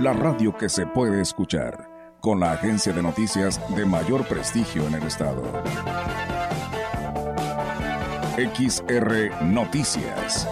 la radio que se puede escuchar, con la agencia de noticias de mayor prestigio en el estado. XR Noticias.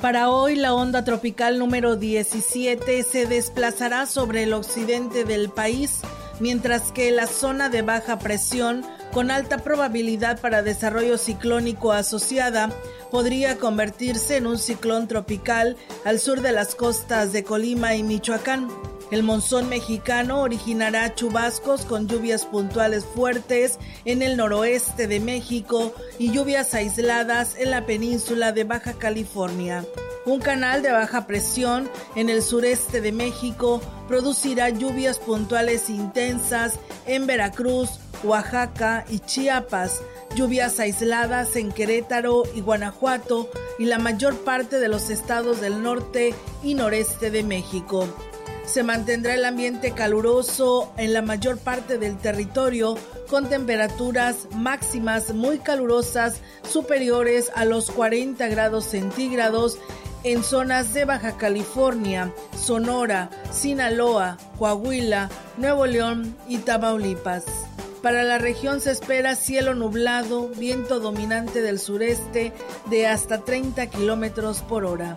Para hoy, la onda tropical número 17 se desplazará sobre el occidente del país, mientras que la zona de baja presión, con alta probabilidad para desarrollo ciclónico asociada, podría convertirse en un ciclón tropical al sur de las costas de Colima y Michoacán. El monzón mexicano originará chubascos con lluvias puntuales fuertes en el noroeste de México y lluvias aisladas en la península de Baja California. Un canal de baja presión en el sureste de México producirá lluvias puntuales intensas en Veracruz, Oaxaca y Chiapas, lluvias aisladas en Querétaro y Guanajuato y la mayor parte de los estados del norte y noreste de México. Se mantendrá el ambiente caluroso en la mayor parte del territorio con temperaturas máximas muy calurosas superiores a los 40 grados centígrados en zonas de Baja California, Sonora, Sinaloa, Coahuila, Nuevo León y Tamaulipas. Para la región se espera cielo nublado, viento dominante del sureste de hasta 30 kilómetros por hora.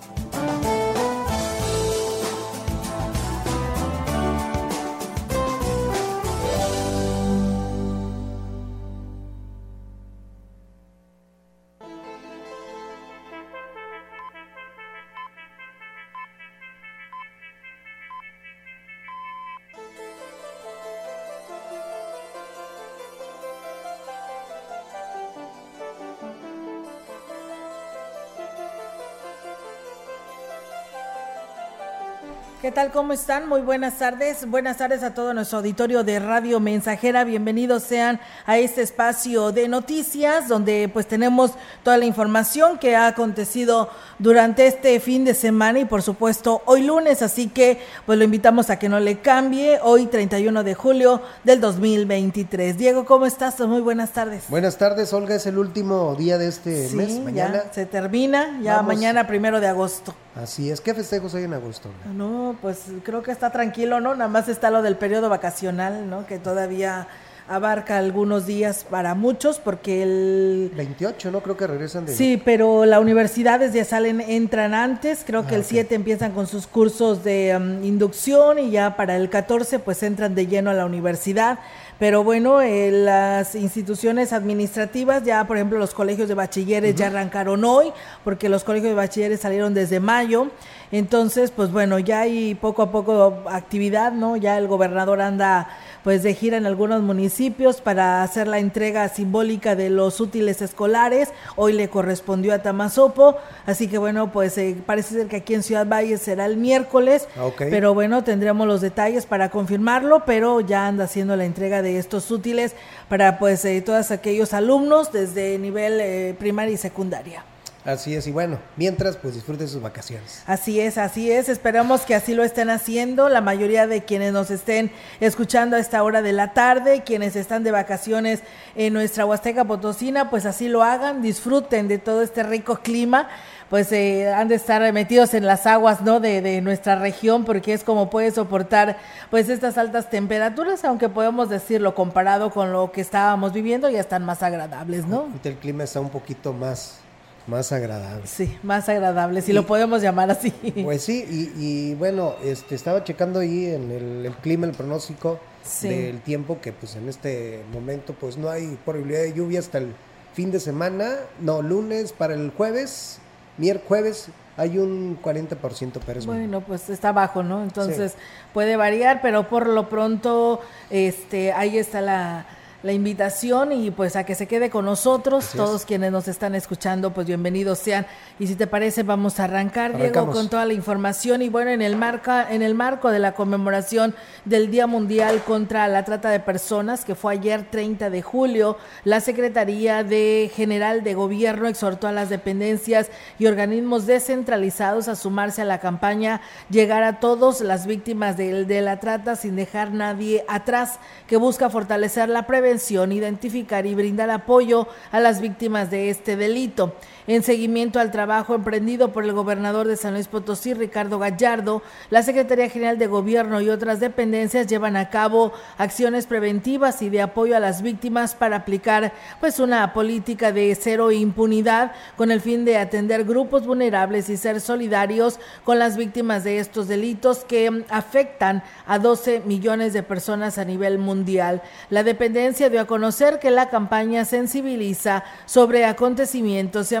¿Qué tal? ¿Cómo están? Muy buenas tardes. Buenas tardes a todo nuestro auditorio de Radio Mensajera. Bienvenidos sean a este espacio de noticias donde pues tenemos toda la información que ha acontecido durante este fin de semana y por supuesto hoy lunes. Así que pues lo invitamos a que no le cambie. Hoy 31 de julio del 2023. Diego, ¿cómo estás? Muy buenas tardes. Buenas tardes, Olga. Es el último día de este mes. Mañana ya se termina. Ya mañana primero de agosto. Así es. ¿Qué festejos hay en agosto? No, pues creo que está tranquilo, ¿no? Nada más está lo del periodo vacacional, ¿no? Que todavía abarca algunos días para muchos porque el 28 no creo que regresan de Sí, pero las universidades ya salen entran antes, creo que ah, el 7 empiezan con sus cursos de um, inducción y ya para el 14 pues entran de lleno a la universidad. Pero bueno, eh, las instituciones administrativas, ya por ejemplo los colegios de bachilleres ya arrancaron hoy, porque los colegios de bachilleres salieron desde mayo. Entonces, pues bueno, ya hay poco a poco actividad, ¿no? Ya el gobernador anda pues de gira en algunos municipios para hacer la entrega simbólica de los útiles escolares. Hoy le correspondió a Tamazopo, así que bueno, pues eh, parece ser que aquí en Ciudad Valle será el miércoles, ah, pero bueno, tendremos los detalles para confirmarlo, pero ya anda haciendo la entrega de estos útiles para pues eh, todos aquellos alumnos desde nivel eh, primaria y secundaria. Así es, y bueno, mientras pues disfruten sus vacaciones. Así es, así es, esperamos que así lo estén haciendo, la mayoría de quienes nos estén escuchando a esta hora de la tarde, quienes están de vacaciones en nuestra Huasteca Potosina, pues así lo hagan, disfruten de todo este rico clima, pues eh, han de estar metidos en las aguas, ¿no? De, de nuestra región, porque es como puede soportar pues estas altas temperaturas, aunque podemos decirlo comparado con lo que estábamos viviendo, ya están más agradables, ¿no? El clima está un poquito más más agradable. Sí, más agradable, si lo podemos llamar así. Pues sí, y, bueno, este, estaba checando ahí en el, clima, el pronóstico del tiempo, que pues en este momento pues no hay probabilidad de lluvia hasta el fin de semana, no, lunes para el jueves, miércoles, hay un 40% pero Bueno, pues está bajo, ¿no? Entonces puede variar, pero por lo pronto este ahí está la la invitación y pues a que se quede con nosotros, todos quienes nos están escuchando, pues bienvenidos sean. Y si te parece, vamos a arrancar, Diego, con toda la información. Y bueno, en el, marco, en el marco de la conmemoración del Día Mundial contra la Trata de Personas, que fue ayer 30 de julio, la Secretaría de General de Gobierno exhortó a las dependencias y organismos descentralizados a sumarse a la campaña Llegar a todos las víctimas de, de la trata sin dejar nadie atrás, que busca fortalecer la prevención identificar y brindar apoyo a las víctimas de este delito. En seguimiento al trabajo emprendido por el gobernador de San Luis Potosí, Ricardo Gallardo, la Secretaría General de Gobierno y otras dependencias llevan a cabo acciones preventivas y de apoyo a las víctimas para aplicar pues una política de cero impunidad con el fin de atender grupos vulnerables y ser solidarios con las víctimas de estos delitos que afectan a 12 millones de personas a nivel mundial. La dependencia dio a conocer que la campaña sensibiliza sobre acontecimientos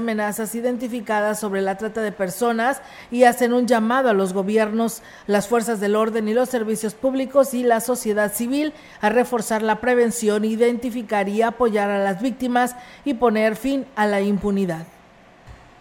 identificadas sobre la trata de personas y hacen un llamado a los gobiernos, las fuerzas del orden y los servicios públicos y la sociedad civil a reforzar la prevención, identificar y apoyar a las víctimas y poner fin a la impunidad.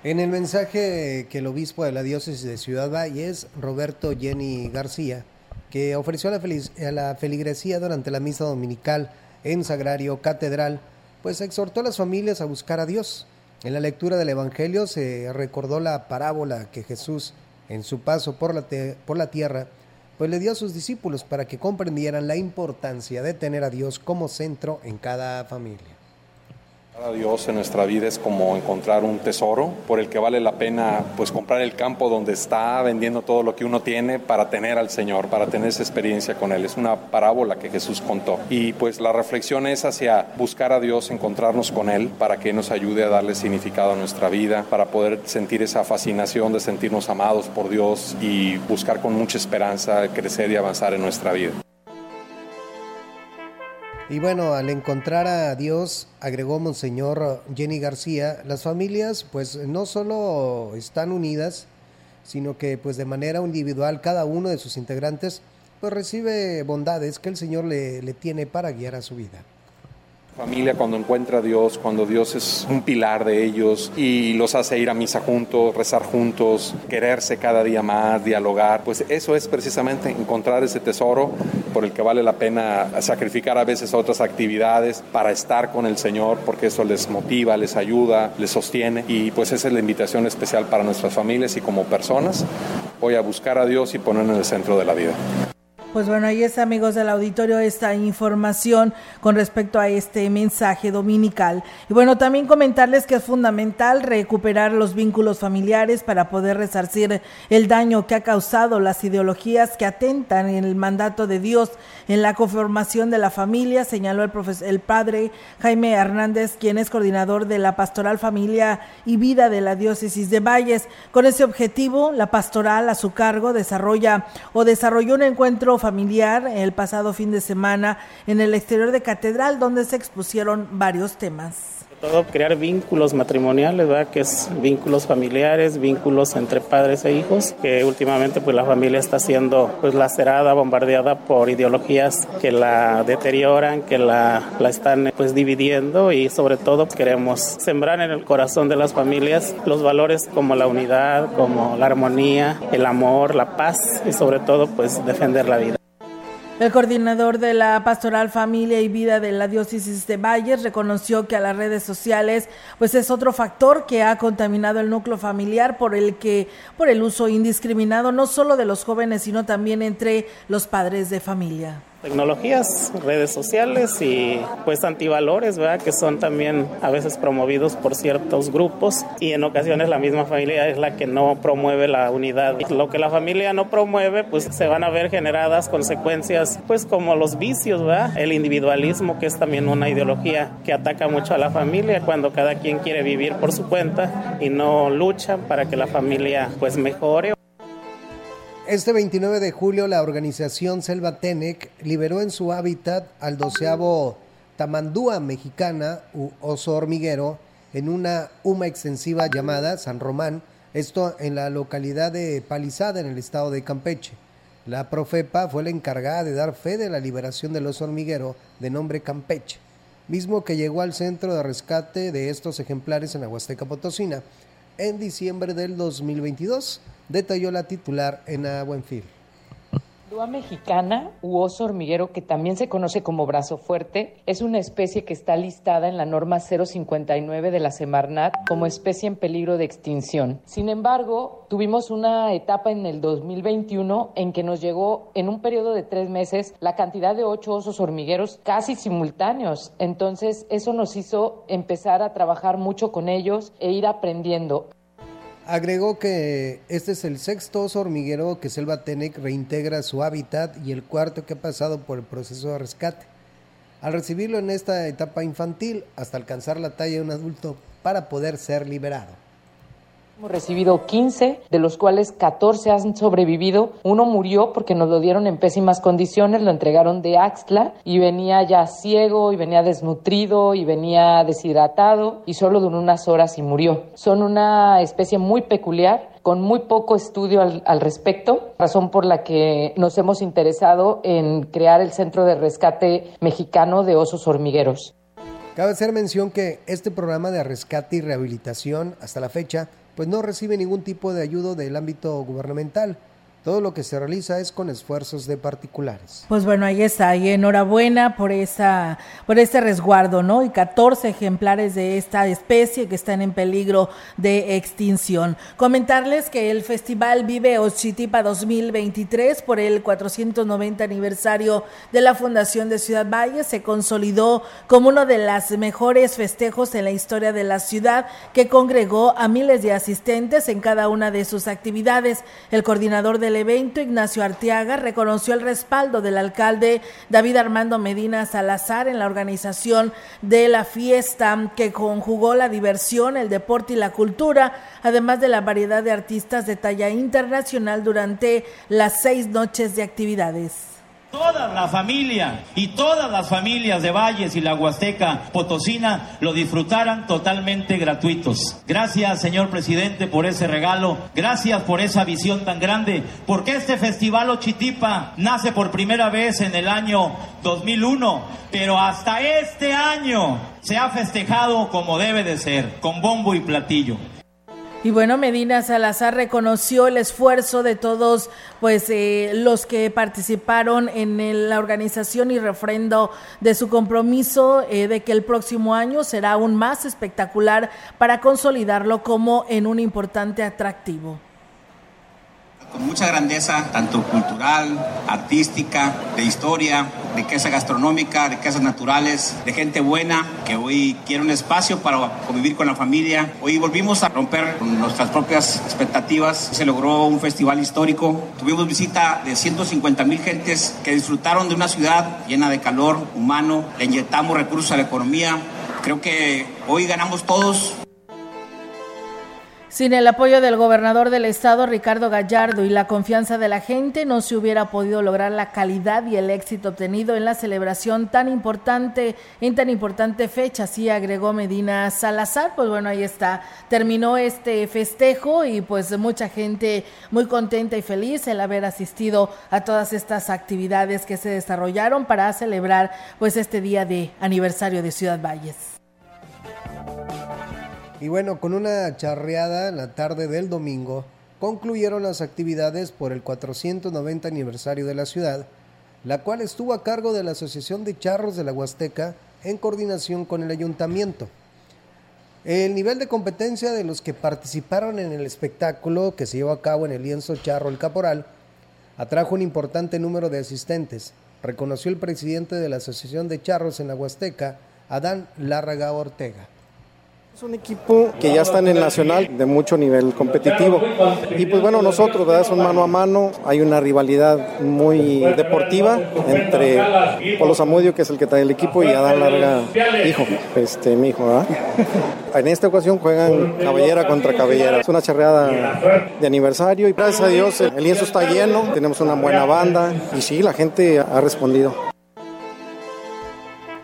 En el mensaje que el obispo de la diócesis de Ciudad Valles, Roberto Jenny García, que ofreció a la, a la feligresía durante la misa dominical en Sagrario Catedral, pues exhortó a las familias a buscar a Dios. En la lectura del Evangelio se recordó la parábola que Jesús, en su paso por la, por la tierra, pues le dio a sus discípulos para que comprendieran la importancia de tener a Dios como centro en cada familia. A Dios en nuestra vida es como encontrar un tesoro por el que vale la pena pues comprar el campo donde está vendiendo todo lo que uno tiene para tener al Señor, para tener esa experiencia con Él. Es una parábola que Jesús contó. Y pues la reflexión es hacia buscar a Dios, encontrarnos con Él para que nos ayude a darle significado a nuestra vida, para poder sentir esa fascinación de sentirnos amados por Dios y buscar con mucha esperanza crecer y avanzar en nuestra vida. Y bueno, al encontrar a Dios, agregó Monseñor Jenny García, las familias pues no solo están unidas, sino que pues de manera individual cada uno de sus integrantes pues recibe bondades que el Señor le, le tiene para guiar a su vida familia cuando encuentra a Dios, cuando Dios es un pilar de ellos y los hace ir a misa juntos, rezar juntos, quererse cada día más, dialogar, pues eso es precisamente encontrar ese tesoro por el que vale la pena sacrificar a veces otras actividades para estar con el Señor, porque eso les motiva, les ayuda, les sostiene y pues esa es la invitación especial para nuestras familias y como personas, hoy a buscar a Dios y ponerlo en el centro de la vida. Pues bueno, ahí está, amigos del auditorio, esta información con respecto a este mensaje dominical. Y bueno, también comentarles que es fundamental recuperar los vínculos familiares para poder resarcir el daño que ha causado las ideologías que atentan en el mandato de Dios en la conformación de la familia, señaló el, el padre Jaime Hernández, quien es coordinador de la Pastoral Familia y Vida de la Diócesis de Valles. Con ese objetivo, la pastoral a su cargo desarrolla o desarrolló un encuentro familiar el pasado fin de semana en el exterior de Catedral, donde se expusieron varios temas todo crear vínculos matrimoniales, ¿verdad? que es vínculos familiares, vínculos entre padres e hijos, que últimamente pues la familia está siendo pues lacerada, bombardeada por ideologías que la deterioran, que la, la están pues dividiendo y sobre todo queremos sembrar en el corazón de las familias los valores como la unidad, como la armonía, el amor, la paz y sobre todo pues defender la vida. El coordinador de la Pastoral Familia y Vida de la Diócesis de Valles reconoció que a las redes sociales pues es otro factor que ha contaminado el núcleo familiar por el que por el uso indiscriminado no solo de los jóvenes sino también entre los padres de familia tecnologías, redes sociales y pues antivalores, ¿verdad? Que son también a veces promovidos por ciertos grupos y en ocasiones la misma familia es la que no promueve la unidad. Lo que la familia no promueve, pues se van a ver generadas consecuencias, pues como los vicios, ¿verdad? El individualismo, que es también una ideología que ataca mucho a la familia cuando cada quien quiere vivir por su cuenta y no lucha para que la familia pues mejore. Este 29 de julio la organización Selva Tenec liberó en su hábitat al doceavo tamandúa mexicana u oso hormiguero en una huma extensiva llamada San Román, Esto en la localidad de Palizada, en el estado de Campeche. La Profepa fue la encargada de dar fe de la liberación del oso hormiguero de nombre Campeche, mismo que llegó al centro de rescate de estos ejemplares en la Huasteca Potosina en diciembre del 2022, detalló la titular en Buenfil. Dúa mexicana u oso hormiguero, que también se conoce como brazo fuerte, es una especie que está listada en la norma 059 de la Semarnat como especie en peligro de extinción. Sin embargo, tuvimos una etapa en el 2021 en que nos llegó en un periodo de tres meses la cantidad de ocho osos hormigueros casi simultáneos. Entonces, eso nos hizo empezar a trabajar mucho con ellos e ir aprendiendo. Agregó que este es el sexto oso hormiguero que Selva Tenec reintegra su hábitat y el cuarto que ha pasado por el proceso de rescate. Al recibirlo en esta etapa infantil hasta alcanzar la talla de un adulto para poder ser liberado. Hemos recibido 15, de los cuales 14 han sobrevivido. Uno murió porque nos lo dieron en pésimas condiciones, lo entregaron de Axtla y venía ya ciego y venía desnutrido y venía deshidratado y solo duró unas horas y murió. Son una especie muy peculiar con muy poco estudio al, al, respecto, razón por la que nos hemos interesado en crear el Centro de Rescate Mexicano de Osos Hormigueros. Cabe hacer mención que este programa de rescate y rehabilitación hasta la fecha pues no recibe ningún tipo de ayuda del ámbito gubernamental. Todo lo que se realiza es con esfuerzos de particulares. Pues bueno, ahí está, y enhorabuena por esa, por este resguardo, ¿no? Y 14 ejemplares de esta especie que están en peligro de extinción. Comentarles que el Festival Vive Ochitipa 2023 por el 490 aniversario de la Fundación de Ciudad Valle se consolidó como uno de los mejores festejos en la historia de la ciudad que congregó a miles de asistentes en cada una de sus actividades. El coordinador de el evento, Ignacio Arteaga reconoció el respaldo del alcalde David Armando Medina Salazar en la organización de la fiesta que conjugó la diversión, el deporte y la cultura, además de la variedad de artistas de talla internacional durante las seis noches de actividades. Toda la familia y todas las familias de Valles y la Huasteca Potosina lo disfrutaran totalmente gratuitos. Gracias, señor presidente, por ese regalo. Gracias por esa visión tan grande. Porque este festival Ochitipa nace por primera vez en el año 2001, pero hasta este año se ha festejado como debe de ser, con bombo y platillo. Y bueno, Medina Salazar reconoció el esfuerzo de todos pues eh, los que participaron en la organización y refrendo de su compromiso eh, de que el próximo año será aún más espectacular para consolidarlo como en un importante atractivo con mucha grandeza, tanto cultural, artística, de historia, riqueza gastronómica, riquezas naturales, de gente buena que hoy quiere un espacio para convivir con la familia. Hoy volvimos a romper nuestras propias expectativas. Se logró un festival histórico. Tuvimos visita de 150 mil gentes que disfrutaron de una ciudad llena de calor humano. Inyectamos recursos a la economía. Creo que hoy ganamos todos. Sin el apoyo del gobernador del estado, Ricardo Gallardo, y la confianza de la gente, no se hubiera podido lograr la calidad y el éxito obtenido en la celebración tan importante, en tan importante fecha, así agregó Medina Salazar. Pues bueno, ahí está, terminó este festejo y pues mucha gente muy contenta y feliz el haber asistido a todas estas actividades que se desarrollaron para celebrar pues este día de aniversario de Ciudad Valles. Y bueno, con una charreada en la tarde del domingo, concluyeron las actividades por el 490 aniversario de la ciudad, la cual estuvo a cargo de la Asociación de Charros de la Huasteca en coordinación con el ayuntamiento. El nivel de competencia de los que participaron en el espectáculo que se llevó a cabo en el lienzo Charro El Caporal atrajo un importante número de asistentes, reconoció el presidente de la Asociación de Charros en la Huasteca, Adán Lárraga Ortega. Es un equipo que ya está en el nacional de mucho nivel competitivo. Y pues bueno, nosotros, ¿verdad? Son mano a mano. Hay una rivalidad muy deportiva entre Polo Zamudio, que es el que trae el equipo, y Adán Larga, hijo, este, mi hijo, ¿verdad? En esta ocasión juegan cabellera contra cabellera. Es una charreada de aniversario y gracias a Dios el lienzo está lleno, tenemos una buena banda y sí, la gente ha respondido.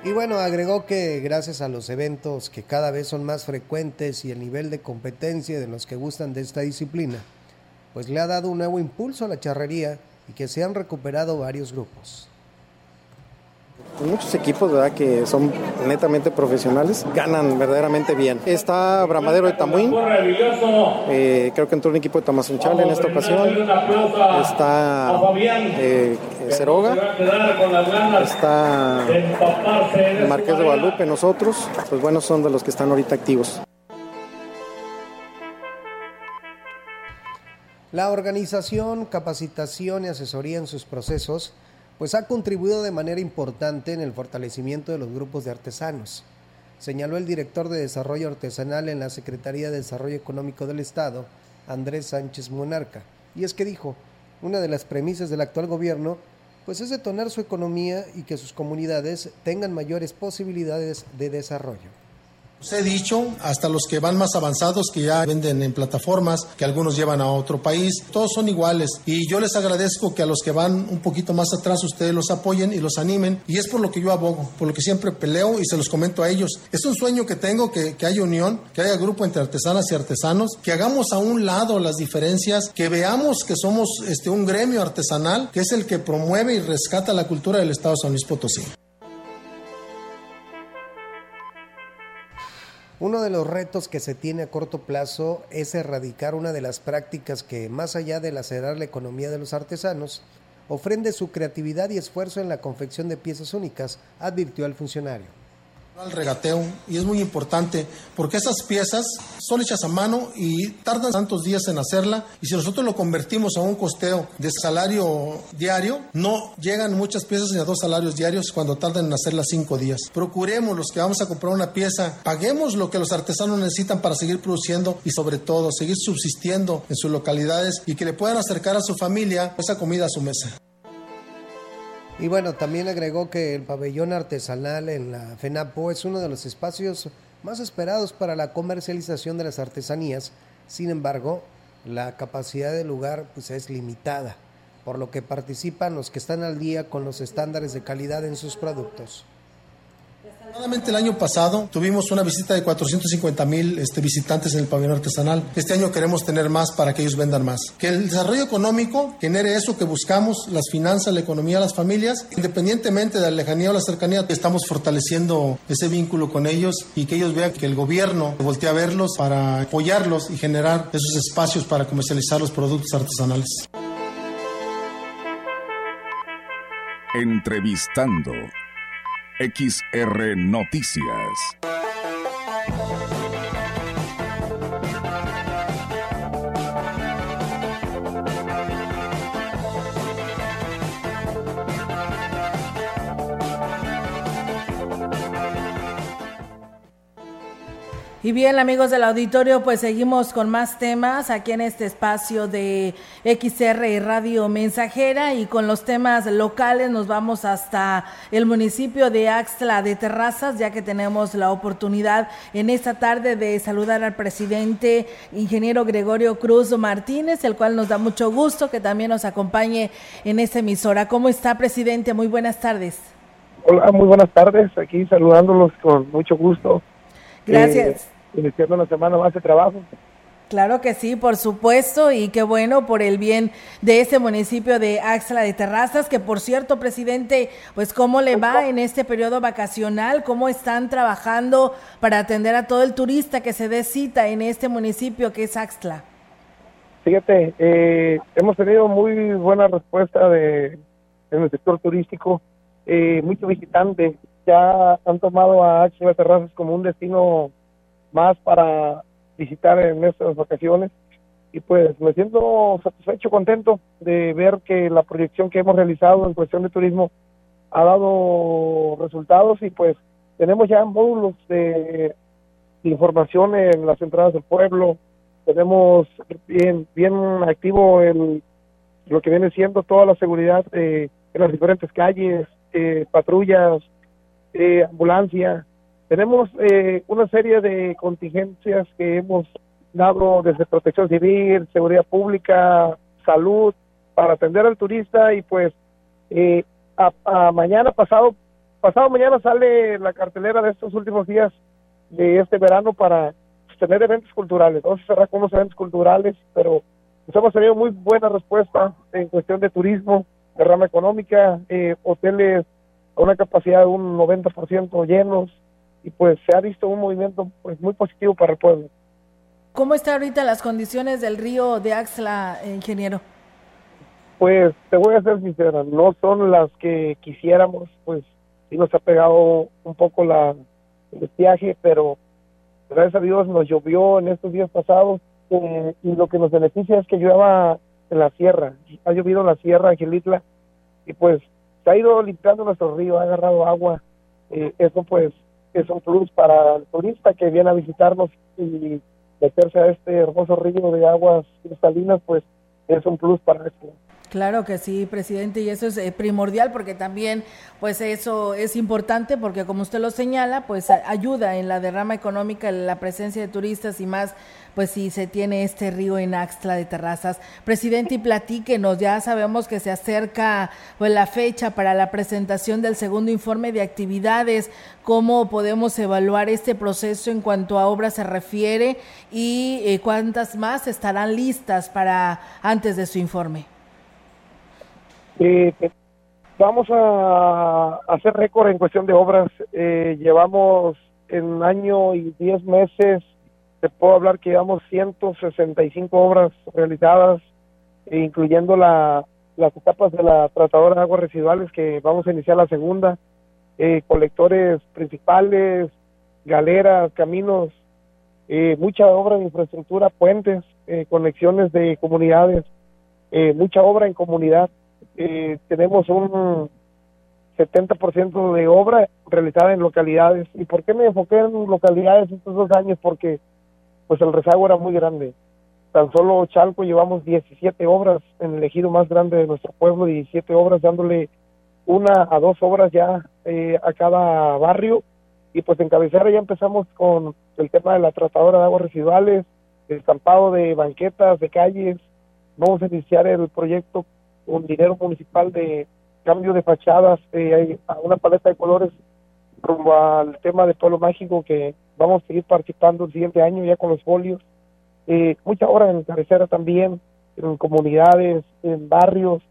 Y bueno, agregó que gracias a los eventos que cada vez son más frecuentes y el nivel de competencia de los que gustan de esta disciplina, pues le ha dado un nuevo impulso a la charrería y que se han recuperado varios grupos. Muchos equipos ¿verdad? que son netamente profesionales ganan verdaderamente bien. Está Bramadero de Tamuín, eh, creo que entró un equipo de Tamazunchal en esta ocasión. Está eh, Ceroga, está Marqués de Guadalupe, nosotros, pues bueno, son de los que están ahorita activos. La organización, capacitación y asesoría en sus procesos pues ha contribuido de manera importante en el fortalecimiento de los grupos de artesanos, señaló el director de Desarrollo Artesanal en la Secretaría de Desarrollo Económico del Estado, Andrés Sánchez Monarca. Y es que dijo, una de las premisas del actual gobierno pues es detonar su economía y que sus comunidades tengan mayores posibilidades de desarrollo. He dicho, hasta los que van más avanzados, que ya venden en plataformas, que algunos llevan a otro país, todos son iguales. Y yo les agradezco que a los que van un poquito más atrás ustedes los apoyen y los animen. Y es por lo que yo abogo, por lo que siempre peleo y se los comento a ellos. Es un sueño que tengo, que, que haya unión, que haya grupo entre artesanas y artesanos, que hagamos a un lado las diferencias, que veamos que somos este, un gremio artesanal, que es el que promueve y rescata la cultura del Estado de San Luis Potosí. Uno de los retos que se tiene a corto plazo es erradicar una de las prácticas que, más allá de lacerar la economía de los artesanos, ofrende su creatividad y esfuerzo en la confección de piezas únicas, advirtió el funcionario al regateo y es muy importante porque esas piezas son hechas a mano y tardan tantos días en hacerla y si nosotros lo convertimos a un costeo de salario diario no llegan muchas piezas ni a dos salarios diarios cuando tardan en hacerlas cinco días. Procuremos los que vamos a comprar una pieza paguemos lo que los artesanos necesitan para seguir produciendo y sobre todo seguir subsistiendo en sus localidades y que le puedan acercar a su familia esa comida a su mesa y bueno, también agregó que el pabellón artesanal en la FENAPO es uno de los espacios más esperados para la comercialización de las artesanías. Sin embargo, la capacidad del lugar pues, es limitada, por lo que participan los que están al día con los estándares de calidad en sus productos. El año pasado tuvimos una visita de 450 mil este, visitantes en el pabellón artesanal. Este año queremos tener más para que ellos vendan más. Que el desarrollo económico genere eso que buscamos, las finanzas, la economía, las familias, independientemente de la lejanía o la cercanía, estamos fortaleciendo ese vínculo con ellos y que ellos vean que el gobierno voltea a verlos para apoyarlos y generar esos espacios para comercializar los productos artesanales. Entrevistando XR Noticias. Y bien, amigos del auditorio, pues seguimos con más temas aquí en este espacio de XR Radio Mensajera y con los temas locales nos vamos hasta el municipio de Axtla de Terrazas, ya que tenemos la oportunidad en esta tarde de saludar al presidente ingeniero Gregorio Cruz Martínez, el cual nos da mucho gusto que también nos acompañe en esta emisora. ¿Cómo está, presidente? Muy buenas tardes. Hola, muy buenas tardes. Aquí saludándolos con mucho gusto. Gracias. Eh, iniciando una semana más de trabajo. Claro que sí, por supuesto, y qué bueno por el bien de ese municipio de Axla de Terrazas, que por cierto, presidente, pues cómo le va en este periodo vacacional, cómo están trabajando para atender a todo el turista que se dé cita en este municipio que es Axla. Fíjate, eh, hemos tenido muy buena respuesta de, en el sector turístico, eh, muchos visitantes ya han tomado a Axla de Terrazas como un destino más para visitar en estas vacaciones. Y pues me siento satisfecho, contento de ver que la proyección que hemos realizado en cuestión de turismo ha dado resultados y pues tenemos ya módulos de, información en las entradas del pueblo, tenemos bien bien activo el, lo que viene siendo toda la seguridad en las diferentes calles, eh, patrullas, eh, ambulancia, tenemos eh, una serie de contingencias que hemos dado desde protección civil, seguridad pública, salud, para atender al turista y pues eh, a, mañana pasado pasado mañana sale la cartelera de estos últimos días de este verano para tener eventos culturales. Vamos a cerrar con unos eventos culturales, pero pues, hemos tenido muy buena respuesta en cuestión de turismo, de rama económica, eh, hoteles a una capacidad de un 90% llenos y pues se ha visto un movimiento pues muy positivo para el pueblo. ¿Cómo están ahorita las condiciones del río de Axla, ingeniero? Pues te voy a ser sincera, no son las que quisiéramos, pues sí nos ha pegado un poco la, el viaje, pero gracias a Dios nos llovió en estos días pasados eh, y lo que nos beneficia es que llueva en la sierra, ha llovido en la sierra, Gilitla, y pues se ha ido limpiando nuestro río, ha agarrado agua, eh, eso pues es un plus para el turista que viene a visitarnos y meterse a este hermoso río de aguas cristalinas, pues es un plus para esto. Claro que sí, presidente, y eso es eh, primordial porque también, pues eso es importante porque como usted lo señala, pues ayuda en la derrama económica, la presencia de turistas y más, pues si se tiene este río en Axtla de Terrazas. Presidente, y platíquenos, ya sabemos que se acerca pues la fecha para la presentación del segundo informe de actividades, cómo podemos evaluar este proceso en cuanto a obras se refiere y eh, cuántas más estarán listas para antes de su informe. Eh, vamos a hacer récord en cuestión de obras. Eh, llevamos en año y diez meses, te puedo hablar que llevamos 165 obras realizadas, incluyendo la, las etapas de la tratadora de aguas residuales, que vamos a iniciar la segunda, eh, colectores principales, galeras, caminos, eh, mucha obra de infraestructura, puentes, eh, conexiones de comunidades, eh, mucha obra en comunidad eh, tenemos un 70% de obra realizada en localidades. ¿Y por qué me enfoqué en localidades estos dos años? Porque pues el rezago era muy grande. Tan solo Chalco llevamos 17 obras en el ejido más grande de nuestro pueblo, 17 obras dándole una a dos obras ya eh, a cada barrio. Y pues en Cabecera ya empezamos con el tema de la tratadora de aguas residuales, el estampado de banquetas, de calles. Vamos a iniciar el proyecto un dinero municipal de cambio de fachadas, eh, a una paleta de colores rumbo al tema de pueblo mágico que vamos a seguir participando el siguiente año ya con los folios. Eh, mucha obra en cabecera también, en comunidades, en barrios,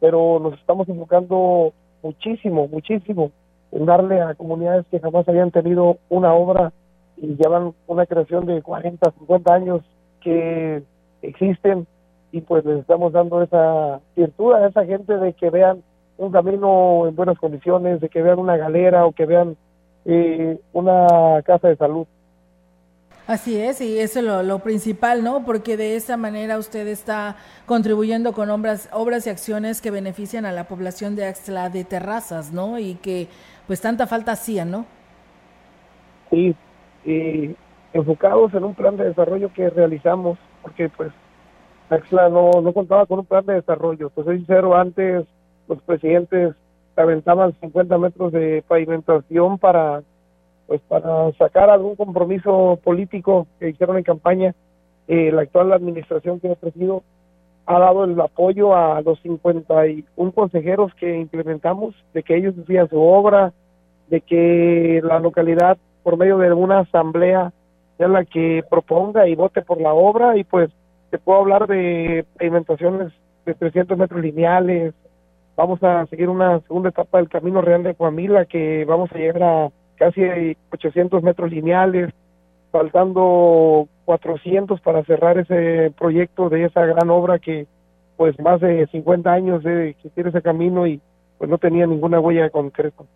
pero nos estamos enfocando muchísimo, muchísimo en darle a comunidades que jamás habían tenido una obra y llevan una creación de 40, 50 años que existen y pues les estamos dando esa virtud a esa gente de que vean un camino en buenas condiciones, de que vean una galera o que vean eh, una casa de salud. Así es, y eso es lo, lo, principal, ¿no? Porque de esa manera usted está contribuyendo con obras, obras y acciones que benefician a la población de Axtla de Terrazas, ¿no? Y que pues tanta falta hacían, ¿no? Sí, y enfocados en un plan de desarrollo que realizamos, porque pues Axla no, no contaba con un plan de desarrollo. Pues sincero, antes los presidentes aventaban 50 metros de pavimentación para pues para sacar algún compromiso político que hicieron en campaña. Eh, la actual administración que ha presido ha dado el apoyo a los 51 consejeros que implementamos, de que ellos decían su obra, de que la localidad, por medio de una asamblea, sea la que proponga y vote por la obra y pues te puedo hablar de pavimentaciones de 300 metros lineales. Vamos a seguir una segunda etapa del Camino Real de Coamila, que vamos a llegar a casi 800 metros lineales, faltando 400 para cerrar ese proyecto de esa gran obra que pues más de 50 años de existir ese camino y pues no tenía ninguna huella de concreto.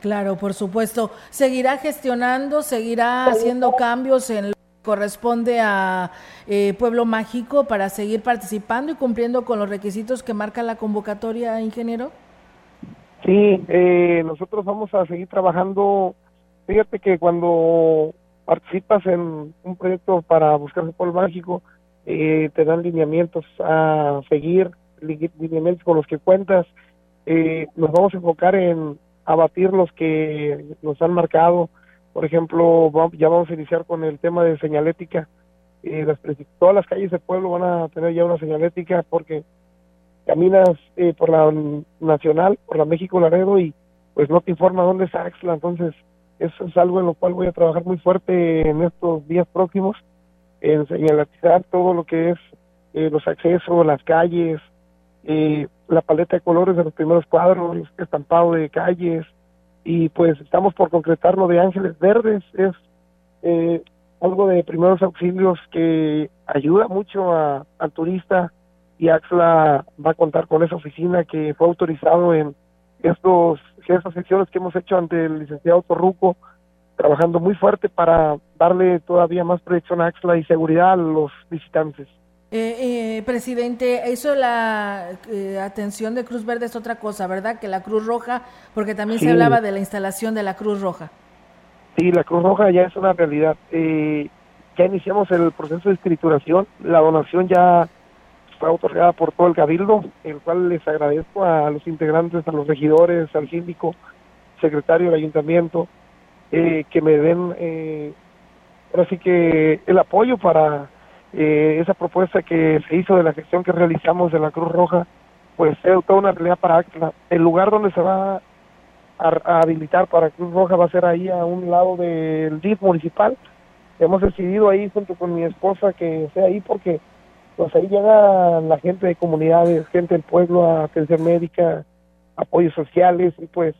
Claro, por supuesto. ¿Seguirá gestionando, seguirá haciendo cambios en corresponde a eh, Pueblo Mágico para seguir participando y cumpliendo con los requisitos que marca la convocatoria, ingeniero? Sí, eh, nosotros vamos a seguir trabajando. Fíjate que cuando participas en un proyecto para buscar el Pueblo Mágico, eh, te dan lineamientos a seguir, lineamientos con los que cuentas. nos vamos a enfocar en abatir los que nos han marcado, por ejemplo, ya vamos a iniciar con el tema de señalética. Eh, las, todas las calles del pueblo van a tener ya una señalética porque caminas eh, por la Nacional, por la México Laredo y pues no te informa dónde está Axla, entonces eso es algo en lo cual voy a trabajar muy fuerte en estos días próximos, en señalizar todo lo que es eh, los accesos, las calles, eh, la paleta de colores de los primeros cuadros, estampado de calles, y pues estamos por concretar lo de Ángeles Verdes, es eh, algo de primeros auxilios que ayuda mucho a, al turista y Axla va a contar con esa oficina que fue autorizado en estos, estas secciones que hemos hecho ante el licenciado Torruco, trabajando muy fuerte para darle todavía más proyección a Axla y seguridad a los visitantes. Eh, eh, presidente, eso la eh, atención de Cruz Verde es otra cosa, ¿verdad? Que la Cruz Roja, porque también se hablaba de la instalación de la Cruz Roja. Sí, la Cruz Roja ya es una realidad. Eh, ya iniciamos el proceso de escrituración, la donación ya fue otorgada por todo el cabildo, el cual les agradezco a los integrantes, a los regidores, al síndico, secretario del ayuntamiento, eh, que me den eh, ahora sí que el apoyo para eh, esa propuesta que se hizo de la gestión que realizamos de la Cruz Roja, pues sea toda una realidad para Acla. El lugar donde se va a, habilitar para Cruz Roja va a ser ahí a un lado del DIF municipal. Hemos decidido ahí junto con mi esposa que sea ahí porque pues ahí llega la gente de comunidades, gente del pueblo a atención médica, apoyos sociales y pues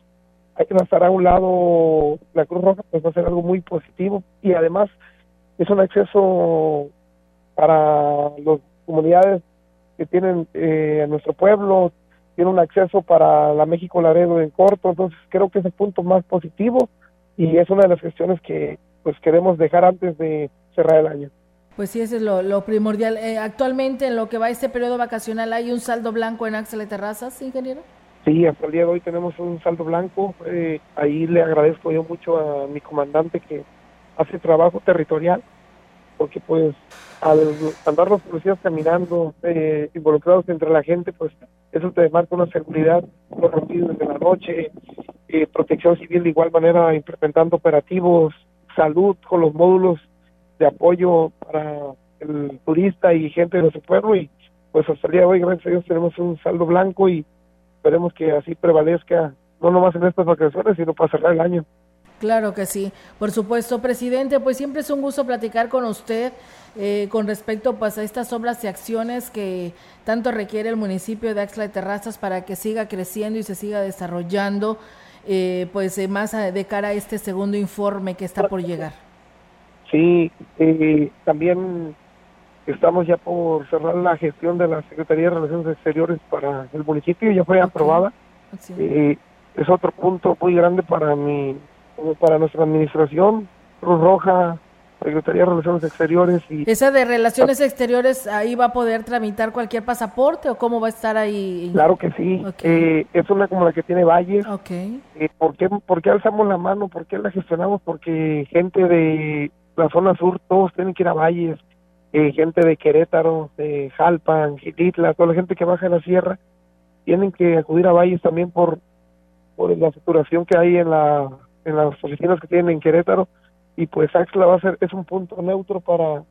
hay que estar a un lado la Cruz Roja pues va a ser algo muy positivo y además es un acceso para las comunidades que tienen eh, nuestro pueblo, tiene un acceso para la México Laredo en corto, entonces creo que es el punto más positivo y es una de las gestiones que pues queremos dejar antes de cerrar el año. Pues sí, ese es lo, primordial. Eh, actualmente, en lo que va este periodo vacacional, ¿hay un saldo blanco en Axel de Terrazas, ingeniero? Sí, hasta el día de hoy tenemos un saldo blanco. Eh, ahí le agradezco yo mucho a mi comandante que hace trabajo territorial, porque pues al andar los policías caminando, eh, involucrados entre la gente, pues eso te marca una seguridad, los rompidos de la noche, protección civil de igual manera implementando operativos, salud con los módulos de apoyo para el turista y gente de nuestro pueblo y pues hasta el día de hoy gracias a Dios tenemos un saldo blanco y esperemos que así prevalezca no nomás en estas vacaciones sino para cerrar el año. Claro que sí, por supuesto, presidente, pues siempre es un gusto platicar con usted eh, con respecto pues a estas obras y acciones que tanto requiere el municipio de Axla de Terrazas para que siga creciendo y se siga desarrollando, eh, pues eh, más de cara a este segundo informe que está por llegar. Sí, eh, también estamos ya por cerrar la gestión de la Secretaría de Relaciones Exteriores para el municipio, ya fue aprobada. Eh, es otro punto muy grande para mi, para nuestra administración, Cruz Roja, Secretaría de Relaciones Exteriores y esa de Relaciones Exteriores ahí va a poder tramitar cualquier pasaporte o cómo va a estar ahí. Claro que sí. Eh, es una como la que tiene Valles. Okay. Eh, ¿por, qué, ¿Por qué alzamos la mano? ¿Por qué la gestionamos? Porque gente de la zona sur todos tienen que ir a Valles, eh, gente de Querétaro, de Jalpan, Gilitla, toda la gente que baja de la sierra, tienen que acudir a Valles también por, por la saturación que hay en, la, en las oficinas que tienen en Querétaro, y pues Axla va a ser, es un punto neutro para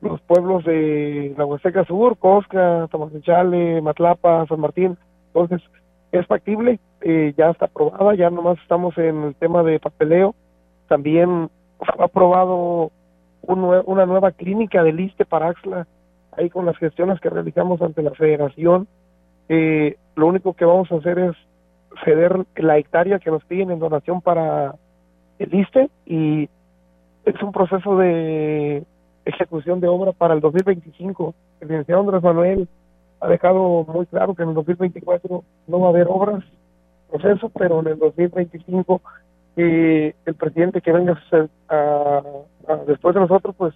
los pueblos de la Huasteca Sur, Cosca, Tamazunchale, Matlapa, San Martín, entonces es factible, eh, ya está aprobada, ya nomás estamos en el tema de papeleo, también ha aprobado una nueva clínica de liste para Axla, ahí con las gestiones que realizamos ante la federación. Eh, lo único que vamos a hacer es ceder la hectárea que nos piden en donación para el liste y es un proceso de ejecución de obra para el 2025. El licenciado Andrés Manuel ha dejado muy claro que en el 2024 no va a haber obras, proceso, pero en el 2025 y el presidente que venga después de nosotros, pues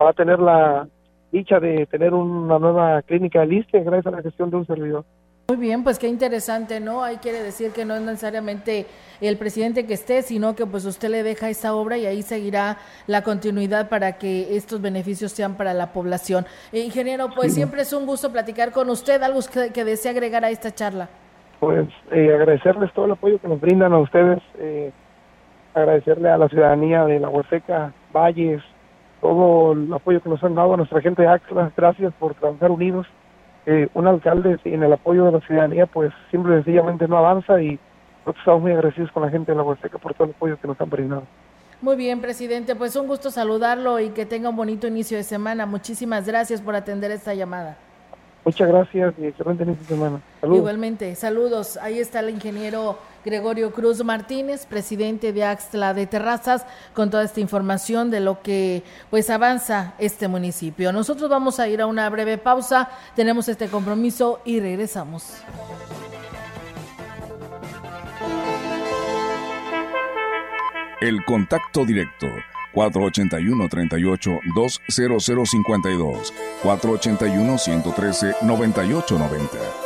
va a tener la dicha de tener una nueva clínica de liste gracias a la gestión de un servidor. Muy bien, pues qué interesante, ¿no? Ahí quiere decir que no es necesariamente el presidente que esté, sino que pues usted le deja esa obra y ahí seguirá la continuidad para que estos beneficios sean para la población. Eh, ingeniero, pues siempre es un gusto platicar con usted. ¿Algo que, que desea agregar a esta charla? Pues eh, agradecerles todo el apoyo que nos brindan a ustedes. Eh, agradecerle a la ciudadanía de la Huasteca, Valles, todo el apoyo que nos han dado a nuestra gente de Axla. Gracias por trabajar unidos. Eh, un alcalde sin el apoyo de la ciudadanía, pues simple y sencillamente no avanza y nosotros estamos muy agradecidos con la gente de la Huasteca por todo el apoyo que nos han brindado. Muy bien, presidente, pues un gusto saludarlo y que tenga un bonito inicio de semana. Muchísimas gracias por atender esta llamada. Muchas gracias y excelente inicio de semana. Saludos. Igualmente, saludos. Ahí está el ingeniero Gregorio Cruz Martínez, presidente de Axtla de Terrazas, con toda esta información de lo que pues avanza este municipio. Nosotros vamos a ir a una breve pausa, tenemos este compromiso y regresamos. El contacto directo 481-38-20052, 481-113-9890.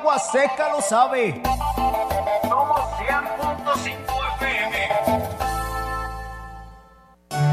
agua seca lo sabe.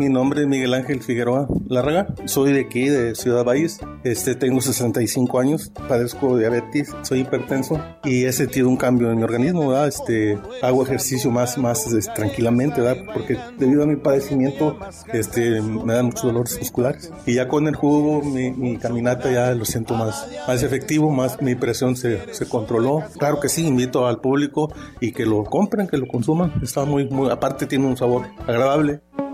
Mi nombre es Miguel Ángel Figueroa Larraga. Soy de aquí, de Ciudad Valles. Este, tengo 65 años, padezco diabetes, soy hipertenso y he sentido un cambio en mi organismo. ¿verdad? Este, hago ejercicio más, más este, tranquilamente, ¿verdad? porque debido a mi padecimiento este, me dan muchos dolores musculares. Y ya con el jugo, mi, mi caminata ya lo siento más, más efectivo, más mi presión se, se controló. Claro que sí, invito al público y que lo compren, que lo consuman. Está muy, muy, aparte tiene un sabor agradable.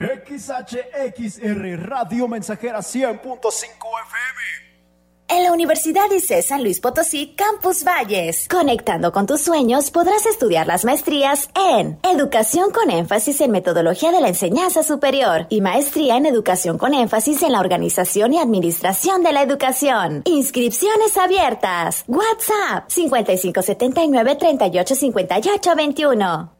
XHXR Radio Mensajera 100.5 FM. En la Universidad ICE San Luis Potosí, Campus Valles. Conectando con tus sueños, podrás estudiar las maestrías en Educación con énfasis en metodología de la enseñanza superior y maestría en Educación con énfasis en la organización y administración de la educación. Inscripciones abiertas. WhatsApp 5579 385821.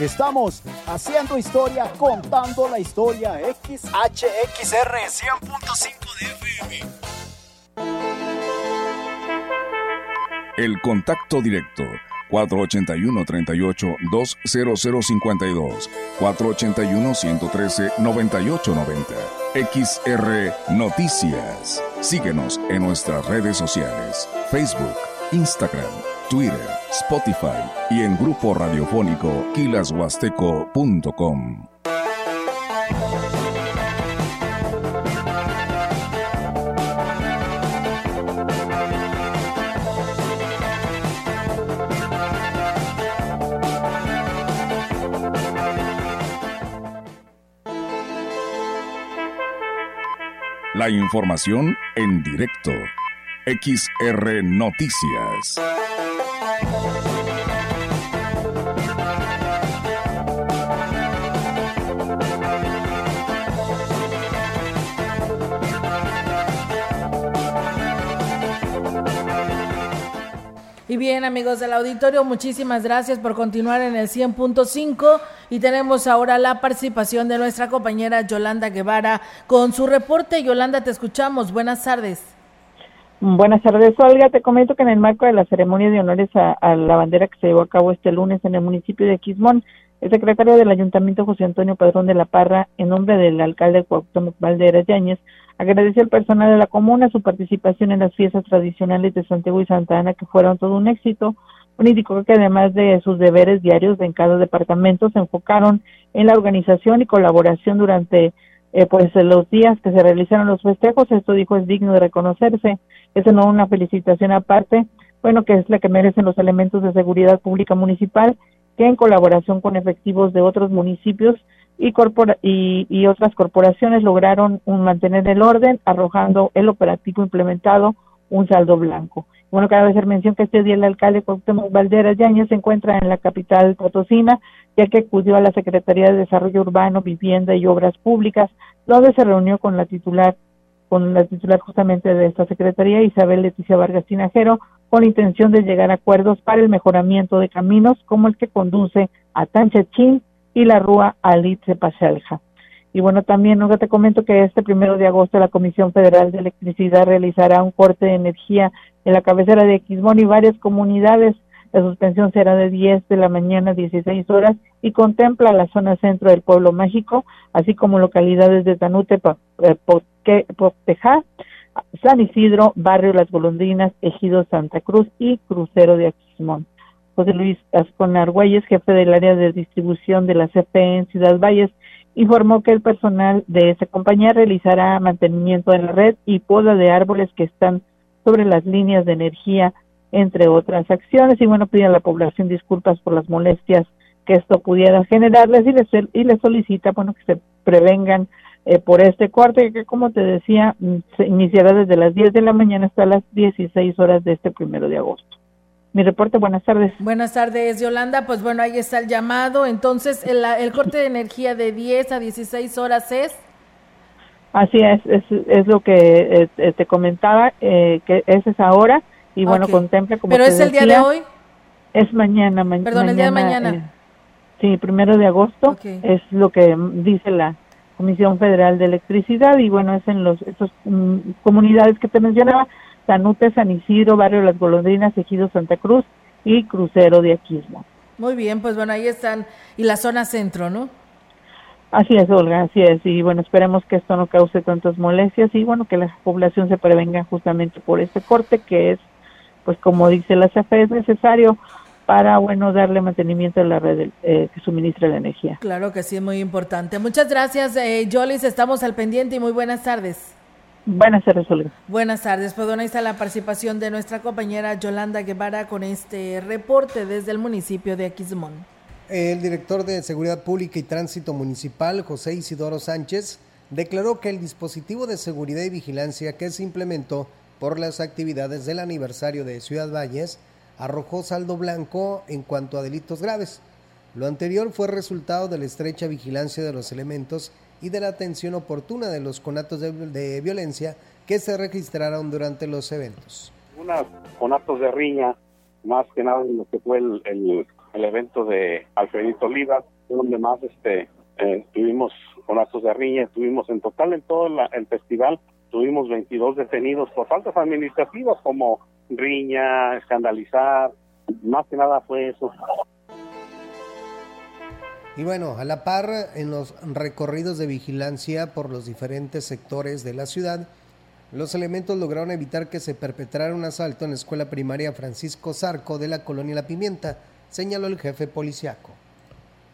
Estamos haciendo historia, contando la historia. XHXR 100.5 de FM. El contacto directo 481-38-20052, 481-113-9890. XR Noticias. Síguenos en nuestras redes sociales, Facebook, Instagram, Twitter, Spotify y en grupo radiofónico quilashuasteco.com. La información en directo. XR Noticias. Y bien, amigos del auditorio, muchísimas gracias por continuar en el 100.5 y tenemos ahora la participación de nuestra compañera Yolanda Guevara con su reporte. Yolanda, te escuchamos. Buenas tardes. Buenas tardes, Olga. Te comento que en el marco de la ceremonia de honores a, la bandera que se llevó a cabo este lunes en el municipio de Quismón, el secretario del Ayuntamiento, José Antonio Padrón de la Parra, en nombre del alcalde Cuauhtémoc Valderas Yáñez, agradeció al personal de la comuna su participación en las fiestas tradicionales de Santiago y Santa Ana, que fueron todo un éxito. Indicó que además de sus deberes diarios en cada departamento, se enfocaron en la organización y colaboración durante eh, pues los días que se realizaron los festejos. Esto dijo es digno de reconocerse. Es no una felicitación aparte, bueno, que es la que merecen los elementos de seguridad pública municipal que en colaboración con efectivos de otros municipios y, corpora y, otras corporaciones lograron un, mantener el orden, arrojando el operativo implementado un saldo blanco. Bueno, cabe hacer mención que este día el alcalde Cuauhtémoc Valderas Yañez se encuentra en la capital potosina, ya que acudió a la Secretaría de Desarrollo Urbano, Vivienda y Obras Públicas, donde se reunió con la titular con la titular justamente de esta secretaría, Isabel Leticia Vargas Tinajero, con intención de llegar a acuerdos para el mejoramiento de caminos como el que conduce a Tanchachín y la Rúa Alitze Paselja. Y bueno, también ¿no? te comento que este primero de agosto la Comisión Federal de Electricidad realizará un corte de energía en la cabecera de Quismón y varias comunidades. La suspensión será de 10 de la mañana a 16 horas y contempla la zona centro del pueblo mágico, así como localidades de Tanute, Poptejá, San Isidro, Barrio Las Golondrinas, Ejido Santa Cruz y Crucero de Aquismón. José Luis Asconar Guayes, jefe del área de distribución de la CFE en Ciudad Valles, informó que el personal de esa compañía realizará mantenimiento de la red y poda de árboles que están sobre las líneas de energía, entre otras acciones. Y bueno, pide a la población disculpas por las molestias que esto pudiera generarles y les, y les solicita, bueno, que se prevengan eh, por este corte que como te decía mm, se iniciará desde las 10 de la mañana hasta las 16 horas de este primero de agosto. Mi reporte, buenas tardes. Buenas tardes, Yolanda. Pues bueno, ahí está el llamado. Entonces, el, el corte de energía de 10 a 16 horas es... Así es, es, es lo que eh, te comentaba, eh, que es esa hora y bueno, Okay. contempla como ¿Pero es el día de decía, hoy? Es mañana, ma- Perdón, el día de mañana. eh, sí, primero de agosto Ok. es lo que dice la Comisión Federal de Electricidad y bueno, es en los estos mm, comunidades que te mencionaba, Sanute, San Isidro, Barrio Las Golondrinas, Ejido Santa Cruz y Crucero de Aquismo. Muy bien, pues bueno, ahí están. Y la zona centro, ¿no? Así es, Olga, así es. Y bueno, esperemos que esto no cause tantas molestias y bueno, que la población se prevenga justamente por este corte que es, pues como dice la CFE, es necesario para, bueno, darle mantenimiento a la red eh, que suministra la energía. Claro que sí, es muy importante. Muchas gracias, eh, Jolis. Estamos al pendiente y muy buenas tardes. Buenas tardes, Olga. Buenas tardes. Pues bueno, ahí está la participación de nuestra compañera Yolanda Guevara con este reporte desde el municipio de Aquismón. El director de Seguridad Pública y Tránsito Municipal, José Isidoro Sánchez, declaró que el dispositivo de seguridad y vigilancia que se implementó por las actividades del aniversario de Ciudad Valles arrojó saldo blanco en cuanto a delitos graves. Lo anterior fue resultado de la estrecha vigilancia de los elementos y de la atención oportuna de los conatos de, violencia que se registraron durante los eventos. unas con actos de riña, más que nada en lo que fue el, el, evento de Alfredito Olivas, donde más este eh, tuvimos con actos de riña, tuvimos en total en todo el festival, tuvimos 22 detenidos por faltas administrativas como riña, escandalizar, más que nada fue eso. Y bueno, a la par, en los recorridos de vigilancia por los diferentes sectores de la ciudad, los elementos lograron evitar que se perpetrara un asalto en la escuela primaria Francisco Zarco de la colonia La Pimienta, señaló el jefe policiaco.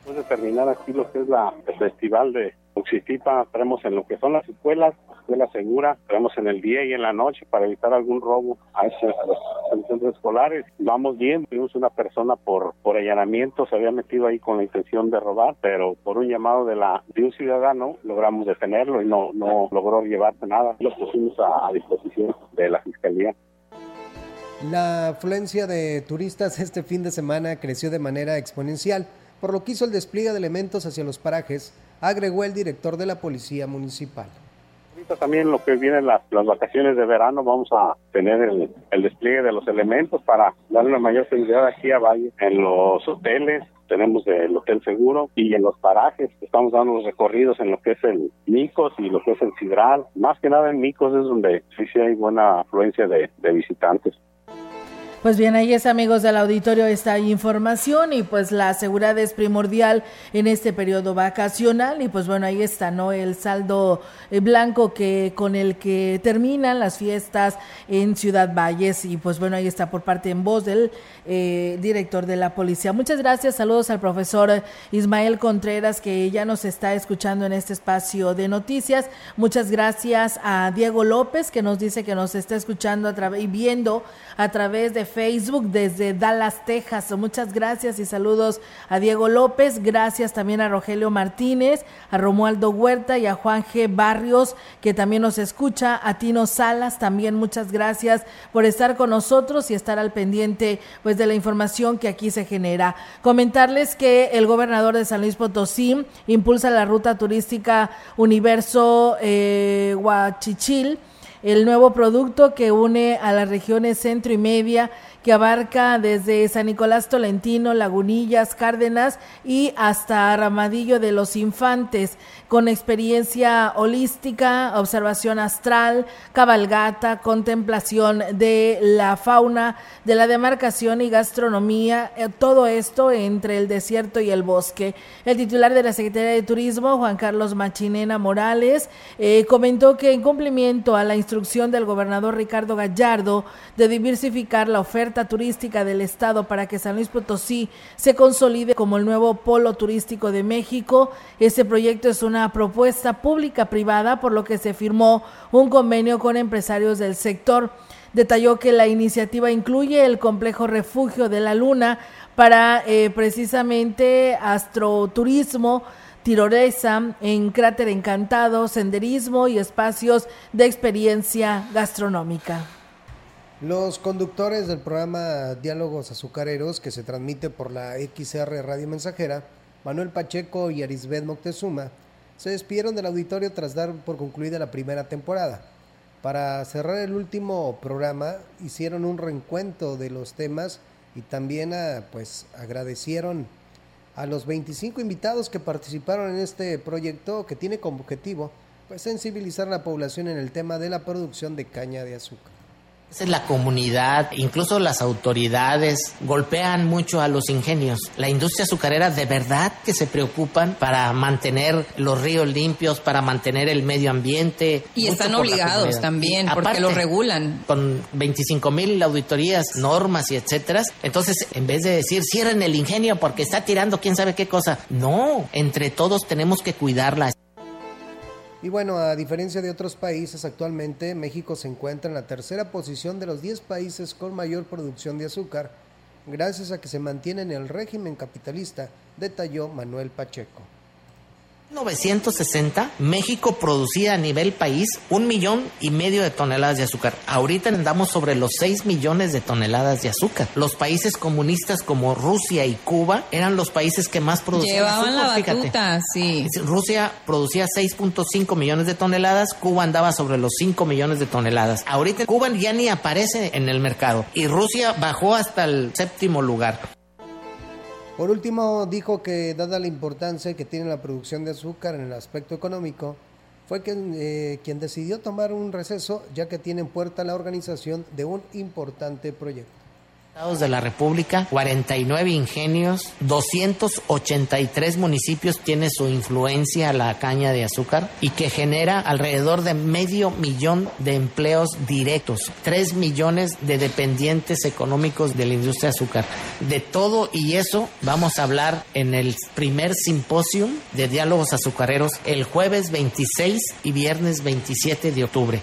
Después de terminar aquí lo que es la, el festival de Oxitipa, estaremos en lo que son las escuelas, escuela segura, tenemos en el día y en la noche para evitar algún robo a, ese, a los centros escolares. Vamos bien, tuvimos una persona por, por allanamiento, se había metido ahí con la intención de robar, pero por un llamado de la de un ciudadano logramos detenerlo y no, no logró llevarse nada. Lo pusimos a disposición de la fiscalía. La afluencia de turistas este fin de semana creció de manera exponencial, por lo que hizo el despliegue de elementos hacia los parajes, agregó el director de la Policía Municipal. También lo que vienen las, las vacaciones de verano vamos a tener el, el despliegue de los elementos para darle una mayor seguridad aquí a Valle en los hoteles, tenemos el Hotel Seguro y en los parajes estamos dando los recorridos en lo que es el Micos y lo que es el Sidral. Más que nada en Micos es donde sí, sí hay buena afluencia de, de visitantes. Pues bien, ahí es amigos del auditorio esta información y pues la seguridad es primordial en este periodo vacacional y pues bueno, ahí está, ¿no? El saldo eh, blanco que con el que terminan las fiestas en Ciudad Valles y pues bueno, ahí está por parte en voz del eh, director de la policía. Muchas gracias, saludos al profesor Ismael Contreras que ya nos está escuchando en este espacio de noticias. Muchas gracias a Diego López que nos dice que nos está escuchando a y viendo a través de Facebook desde Dallas, Texas. Muchas gracias y saludos a Diego López. Gracias también a Rogelio Martínez, a Romualdo Huerta y a Juan G. Barrios, que también nos escucha. A Tino Salas, también muchas gracias por estar con nosotros y estar al pendiente pues de la información que aquí se genera. Comentarles que el gobernador de San Luis Potosí impulsa la ruta turística Universo eh, Huachichil el nuevo producto que une a las regiones centro y media que abarca desde San Nicolás Tolentino, Lagunillas, Cárdenas y hasta Ramadillo de los Infantes, con experiencia holística, observación astral, cabalgata, contemplación de la fauna, de la demarcación y gastronomía, eh, todo esto entre el desierto y el bosque. El titular de la Secretaría de Turismo, Juan Carlos Machinena Morales, eh, comentó que en cumplimiento a la instrucción del gobernador Ricardo Gallardo de diversificar la oferta turística del estado para que San Luis Potosí se consolide como el nuevo polo turístico de México. Este proyecto es una propuesta pública privada por lo que se firmó un convenio con empresarios del sector. Detalló que la iniciativa incluye el complejo refugio de la Luna para eh, precisamente astroturismo, tirolesa en Cráter Encantado, senderismo y espacios de experiencia gastronómica. Los conductores del programa Diálogos Azucareros, que se transmite por la XR Radio Mensajera, Manuel Pacheco y Arisbeth Moctezuma, se despidieron del auditorio tras dar por concluida la primera temporada. Para cerrar el último programa, hicieron un reencuentro de los temas y también ah, pues agradecieron a los 25 invitados que participaron en este proyecto que tiene como objetivo pues sensibilizar a la población en el tema de la producción de caña de azúcar. La comunidad, incluso las autoridades golpean mucho a los ingenios. La industria azucarera de verdad que se preocupan para mantener los ríos limpios, para mantener el medio ambiente. Y están obligados también, porque aparte, lo regulan. Con 25 mil auditorías, normas y etcétera. Entonces, en vez de decir cierren el ingenio porque está tirando quién sabe qué cosa, no, entre todos tenemos que cuidarla. Y bueno, a diferencia de otros países, actualmente México se encuentra en la tercera posición de los 10 países con mayor producción de azúcar, gracias a que se mantiene en el régimen capitalista, detalló Manuel Pacheco. 1960, México producía a nivel país un millón y medio de toneladas de azúcar. Ahorita andamos sobre los 6 millones de toneladas de azúcar. Los países comunistas como Rusia y Cuba eran los países que más producían Llevaban azúcar. la batuta, sí. Rusia producía 6.5 millones de toneladas, Cuba andaba sobre los 5 millones de toneladas. Ahorita Cuba ya ni aparece en el mercado y Rusia bajó hasta el séptimo lugar. Por último, dijo que dada la importancia que tiene la producción de azúcar en el aspecto económico, fue quien, eh, decidió tomar un receso ya que tiene en puerta la organización de un importante proyecto. De la República, 49 ingenios, 283 municipios tiene su influencia la caña de azúcar y que genera alrededor de medio millón de empleos directos, 3 millones de dependientes económicos de la industria azúcar. De todo y eso vamos a hablar en el primer simposio de diálogos azucareros el jueves 26 y viernes 27 de octubre.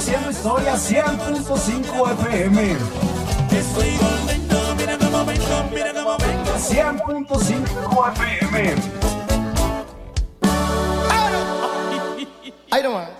haciendo historia 100.5 FM. Estoy contento, mira cómo vengo, mira cómo vengo. 100.5 FM. Ahí nomás.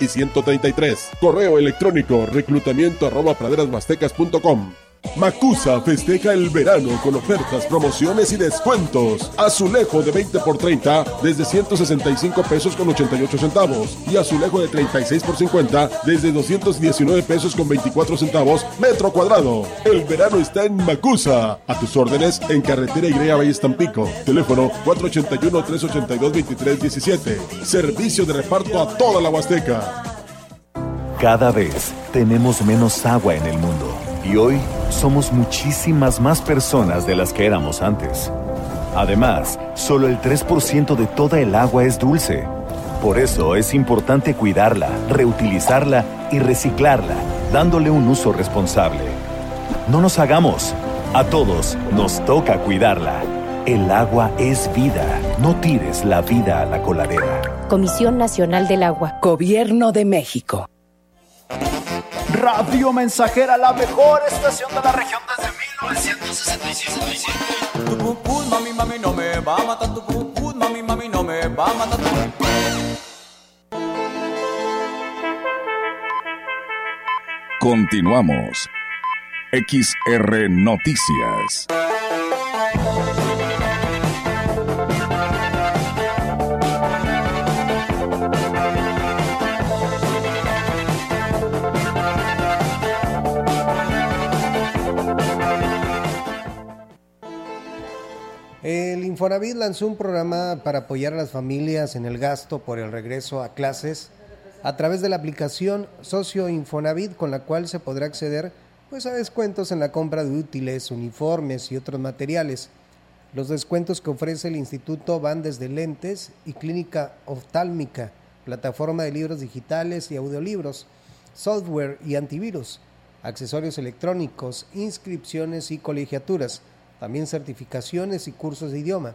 y 133. Correo electrónico reclutamiento arroba praderasmastecas.com. Macusa festeja el verano con ofertas, promociones y descuentos. Azulejo de 20 por 30 desde 165 pesos con 88 centavos y azulejo de 36 por 50 desde 219 pesos con 24 centavos metro cuadrado. El verano está en Macusa. A tus órdenes en carretera Igrea Valle Tampico. Teléfono 481 382 2317. Servicio de reparto a toda la Huasteca. Cada vez tenemos menos agua en el mundo y hoy somos muchísimas más personas de las que éramos antes. Además, solo el 3% de toda el agua es dulce. Por eso es importante cuidarla, reutilizarla y reciclarla, dándole un uso responsable. No nos hagamos. A todos nos toca cuidarla. El agua es vida. No tires la vida a la coladera. Comisión Nacional del Agua. Gobierno de México. Radio Mensajera, la mejor estación de la región desde 1967. Tu cucú, mami, mami, no me va a matar tu cucú, mami, mami, no me va a matar Continuamos. XR Noticias. El Infonavit lanzó un programa para apoyar a las familias en el gasto por el regreso a clases a través de la aplicación Socio Infonavit con la cual se podrá acceder pues, a descuentos en la compra de útiles, uniformes y otros materiales. Los descuentos que ofrece el instituto van desde lentes y clínica oftálmica, plataforma de libros digitales y audiolibros, software y antivirus, accesorios electrónicos, inscripciones y colegiaturas también certificaciones y cursos de idioma.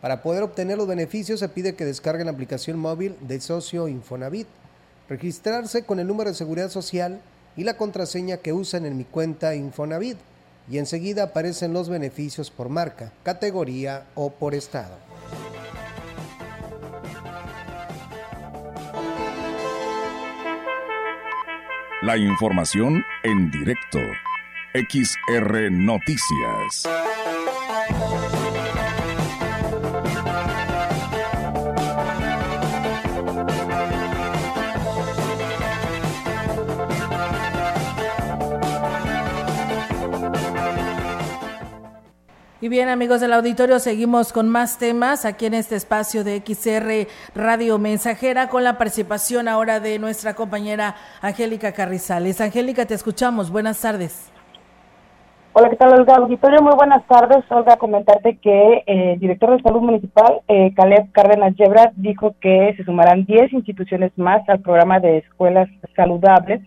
Para poder obtener los beneficios se pide que descarguen la aplicación móvil de Socio Infonavit, registrarse con el número de seguridad social y la contraseña que usan en mi cuenta Infonavit y enseguida aparecen los beneficios por marca, categoría o por estado. La información en directo. XR Noticias. Y bien, amigos del auditorio, seguimos con más temas aquí en este espacio de XR Radio Mensajera con la participación ahora de nuestra compañera Angélica Carrizales. Angélica, te escuchamos. Buenas tardes. Hola, ¿qué tal, Olga? Auditorio, muy buenas tardes. Olga, comentarte que eh, el director de Salud Municipal, eh, Caleb Cárdenas Yebra, dijo que se sumarán 10 instituciones más al programa de escuelas saludables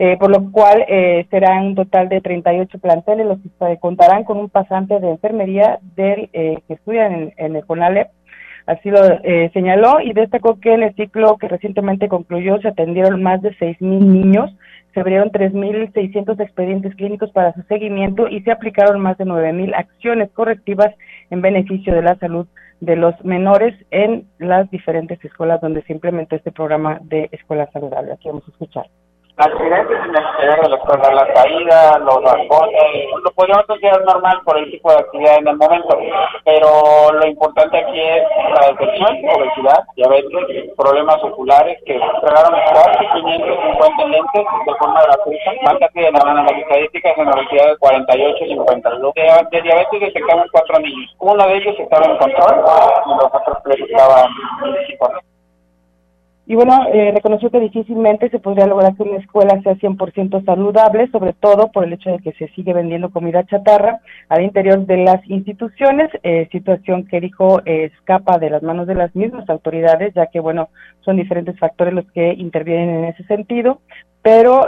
eh, por lo cual eh, será un total de 38 planteles los que contarán con un pasante de enfermería del eh, que estudia en, el CONALEP. Así lo eh, señaló y destacó que en el ciclo que recientemente concluyó se atendieron más de 6.000 niños, se abrieron 3.600 expedientes clínicos para su seguimiento y se aplicaron más de 9.000 acciones correctivas en beneficio de la salud de los menores en las diferentes escuelas donde se implementó este programa de escuela saludable. Aquí vamos a escuchar accidentes en el exterior de la la caída, los raspones, lo podríamos considerar normal por el tipo de actividad en el momento, pero lo importante aquí es la detección, obesidad, diabetes, problemas oculares, que entregaron 4.550 lentes de forma gratuita, más que de las estadísticas en obesidad de 48 52. De, de diabetes detectamos cuatro niños, uno de ellos estaba en control y los otros tres estaban en y bueno, eh, reconoció que difícilmente se podría lograr que una escuela sea 100% saludable, sobre todo por el hecho de que se sigue vendiendo comida chatarra al interior de las instituciones, eh, situación que dijo eh, escapa de las manos de las mismas autoridades, ya que bueno, son diferentes factores los que intervienen en ese sentido, pero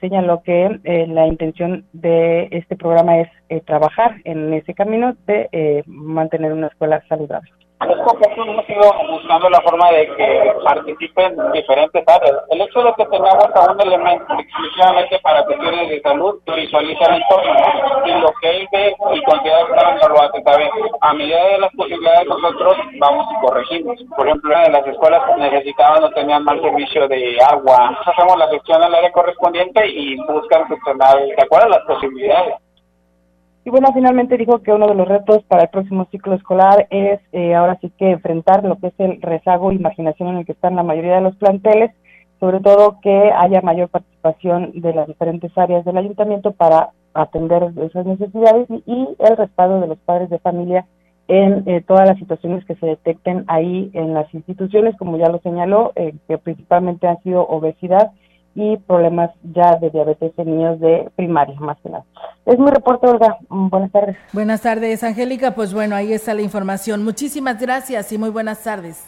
señaló que la intención de este programa es trabajar en ese camino de mantener una escuela saludable hemos ido buscando la forma de que participen diferentes áreas. El hecho de que tengamos a un elemento exclusivamente para cuestiones de salud visualiza el entorno y lo que él ve y considera que no lo hace saber. A medida de las posibilidades nosotros vamos y corregimos. Por ejemplo, en las escuelas necesitaban o tenían mal servicio de agua. Hacemos la gestión al área correspondiente y buscan gestionar de acuerdo a las posibilidades. Y bueno, finalmente dijo que uno de los retos para el próximo ciclo escolar es eh, ahora sí que enfrentar lo que es el rezago e imaginación en el que están la mayoría de los planteles, sobre todo que haya mayor participación de las diferentes áreas del ayuntamiento para atender esas necesidades y, el respaldo de los padres de familia en eh, todas las situaciones que se detecten ahí en las instituciones, como ya lo señaló, eh, que principalmente han sido obesidad y problemas ya de diabetes en niños de primaria, más que nada. Es mi reporte, Olga. Buenas tardes. Buenas tardes, Angélica. Pues bueno, ahí está la información. Muchísimas gracias y muy buenas tardes.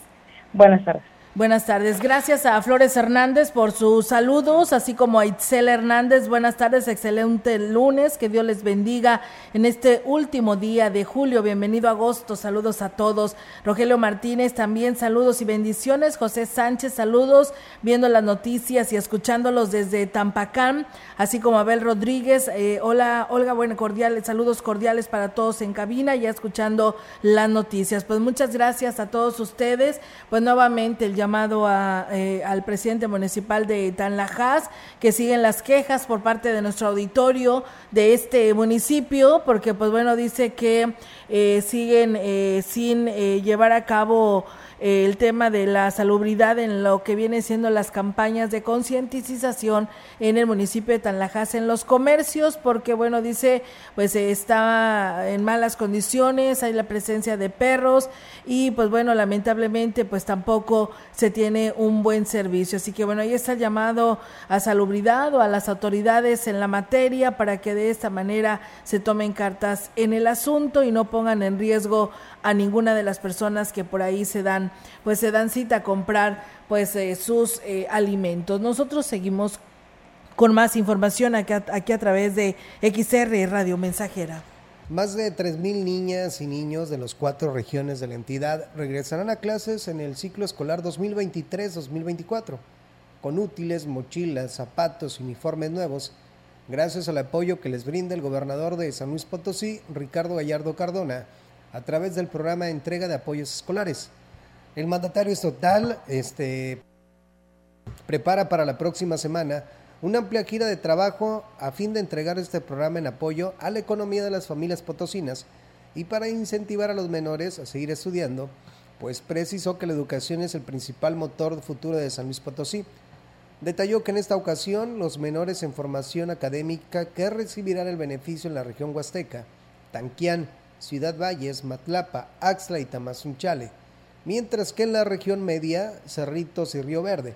Buenas tardes. Buenas tardes. Gracias a Flores Hernández por sus saludos, así como a Itzel Hernández. Buenas tardes, excelente lunes. Que Dios les bendiga en este último día de julio. Bienvenido a agosto. Saludos a todos. Rogelio Martínez, también saludos y bendiciones. José Sánchez, saludos, viendo las noticias y escuchándolos desde Tampacán, así como Abel Rodríguez. Eh, hola, Olga, bueno, cordiales, saludos cordiales para todos en cabina, ya escuchando las noticias. Pues muchas gracias a todos ustedes. Pues nuevamente el llamado a, eh, al presidente municipal de Tanlajas, que siguen las quejas por parte de nuestro auditorio de este municipio, porque pues bueno, dice que eh, siguen eh, sin llevar a cabo el tema de la salubridad en lo que viene siendo las campañas de concientización en el municipio de Tanlajas en los comercios, porque bueno, dice, pues está en malas condiciones, hay la presencia de perros y pues bueno, lamentablemente pues tampoco se tiene un buen servicio. Así que bueno, ahí está el llamado a salubridad o a las autoridades en la materia para que de esta manera se tomen cartas en el asunto y no pongan en riesgo a ninguna de las personas que por ahí se dan pues se dan cita a comprar pues eh, sus eh, alimentos. Nosotros seguimos con más información aquí aquí a través de XR Radio Mensajera. Más de 3.000 niñas y niños de las cuatro regiones de la entidad regresarán a clases en el ciclo escolar 2023-2024, con útiles, mochilas, zapatos uniformes nuevos, gracias al apoyo que les brinda el gobernador de San Luis Potosí, Ricardo Gallardo Cardona, a través del programa de entrega de apoyos escolares. El mandatario estatal este, prepara para la próxima semana una amplia gira de trabajo a fin de entregar este programa en apoyo a la economía de las familias potosinas y para incentivar a los menores a seguir estudiando, pues precisó que la educación es el principal motor futuro de San Luis Potosí. Detalló que en esta ocasión los menores en formación académica que recibirán el beneficio en la región huasteca, Tanquián, Ciudad Valles, Matlapa, Axla y Tamazunchale, mientras que en la región media, Cerritos y Río Verde.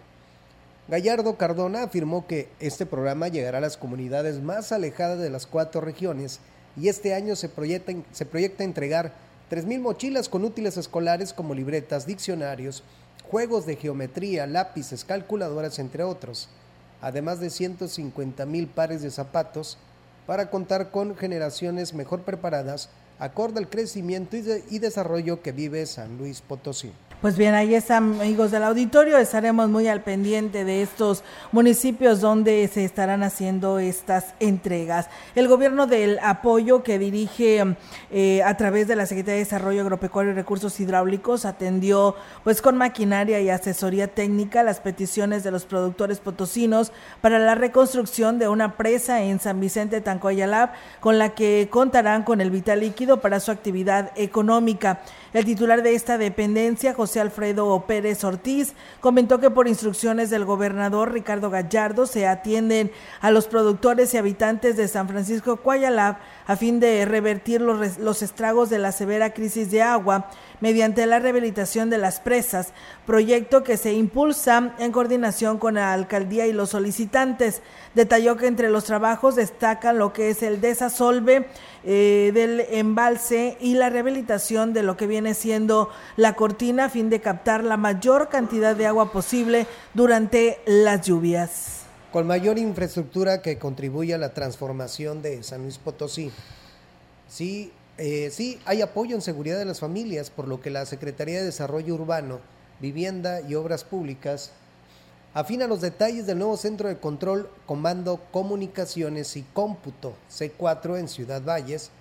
Gallardo Cardona afirmó que este programa llegará a las comunidades más alejadas de las cuatro regiones y este año se proyecta, se proyecta entregar 3.000 mochilas con útiles escolares como libretas, diccionarios, juegos de geometría, lápices, calculadoras, entre otros, además de 150.000 pares de zapatos para contar con generaciones mejor preparadas acorde al crecimiento y, desarrollo que vive San Luis Potosí. Pues bien, ahí están amigos del auditorio, estaremos muy al pendiente de estos municipios donde se estarán haciendo estas entregas. El gobierno del apoyo que dirige eh, a través de la Secretaría de Desarrollo Agropecuario y Recursos Hidráulicos atendió pues con maquinaria y asesoría técnica las peticiones de los productores potosinos para la reconstrucción de una presa en San Vicente Tancoyalab con la que contarán con el vital líquido para su actividad económica. El titular de esta dependencia, José Alfredo Pérez Ortiz, comentó que por instrucciones del gobernador Ricardo Gallardo se atienden a los productores y habitantes de San Francisco Cuayalab a fin de revertir los, los estragos de la severa crisis de agua mediante la rehabilitación de las presas, proyecto que se impulsa en coordinación con la alcaldía y los solicitantes. Detalló que entre los trabajos destacan lo que es el desasolve eh, del embalse y la rehabilitación de lo que viene siendo la cortina a fin de captar la mayor cantidad de agua posible durante las lluvias. Con mayor infraestructura que contribuye a la transformación de San Luis Potosí. Sí, eh, sí, hay apoyo en seguridad de las familias, por lo que la Secretaría de Desarrollo Urbano, Vivienda y Obras Públicas afina los detalles del nuevo centro de control, comando, comunicaciones y cómputo C4 en Ciudad Valles,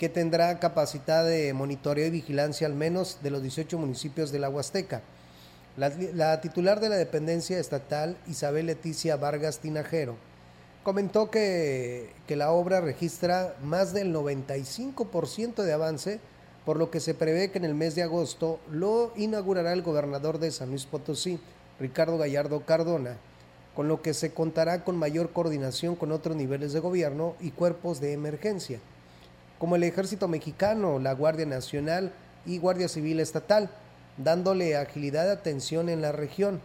que tendrá capacidad de monitoreo y vigilancia al menos de los 18 municipios de la Huasteca. La, la titular de la dependencia estatal, Isabel Leticia Vargas Tinajero, comentó que, que la obra registra más del 95% de avance, por lo que se prevé que en el mes de agosto lo inaugurará el gobernador de San Luis Potosí, Ricardo Gallardo Cardona, con lo que se contará con mayor coordinación con otros niveles de gobierno y cuerpos de emergencia, como el Ejército Mexicano, la Guardia Nacional y Guardia Civil Estatal, dándole agilidad de atención en la región.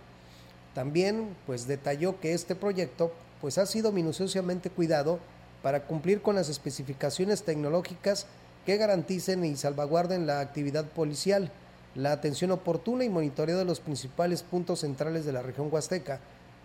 También pues detalló que este proyecto pues ha sido minuciosamente cuidado para cumplir con las especificaciones tecnológicas que garanticen y salvaguarden la actividad policial, la atención oportuna y monitoreo de los principales puntos centrales de la región huasteca.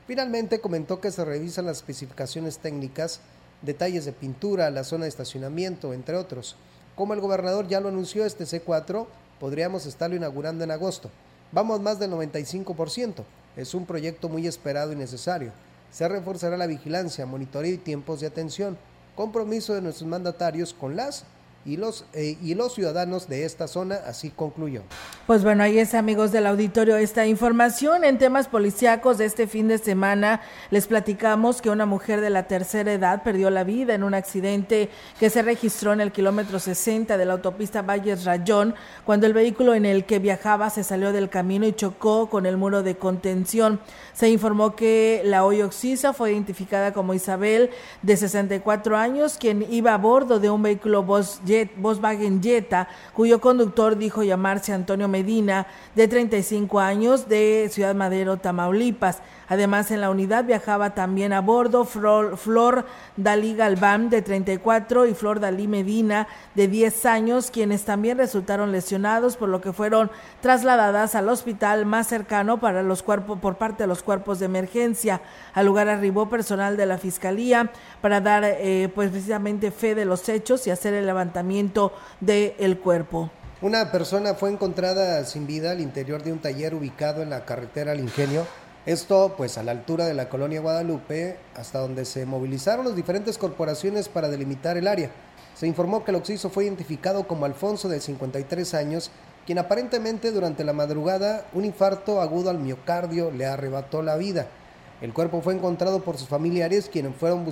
Finalmente comentó que se revisan las especificaciones técnicas, detalles de pintura, la zona de estacionamiento, entre otros. Como el gobernador ya lo anunció, este C4 podríamos estarlo inaugurando en agosto. Vamos más del 95%. Es un proyecto muy esperado y necesario. Se reforzará la vigilancia, monitoreo y tiempos de atención. Compromiso de nuestros mandatarios con las y los, eh, y los ciudadanos de esta zona, así concluyó. Pues bueno, ahí es amigos del auditorio esta información en temas policíacos de este fin de semana. Les platicamos que una mujer de la tercera edad perdió la vida en un accidente que se registró en el kilómetro 60 de la autopista Valles Rayón cuando el vehículo en el que viajaba se salió del camino y chocó con el muro de contención. Se informó que la hoy oxisa fue identificada como Isabel de 64 años, quien iba a bordo de un vehículo Bus Volkswagen Jetta, cuyo conductor dijo llamarse Antonio Medina, de 35 años, de Ciudad Madero, Tamaulipas. Además, en la unidad viajaba también a bordo Flor, Dalí Galván, de 34, y Flor Dalí Medina, de 10 años, quienes también resultaron lesionados, por lo que fueron trasladadas al hospital más cercano para los cuerpos, por parte de los cuerpos de emergencia. Al lugar arribó personal de la Fiscalía para dar, eh, pues, precisamente fe de los hechos y hacer el levantamiento del cuerpo. Una persona fue encontrada sin vida al interior de un taller ubicado en la carretera al Ingenio esto pues a la altura de la colonia Guadalupe, hasta donde se movilizaron las diferentes corporaciones para delimitar el área. Se informó que el occiso fue identificado como Alfonso de 53 años, quien aparentemente durante la madrugada un infarto agudo al miocardio le arrebató la vida. El cuerpo fue encontrado por sus familiares quienes fueron,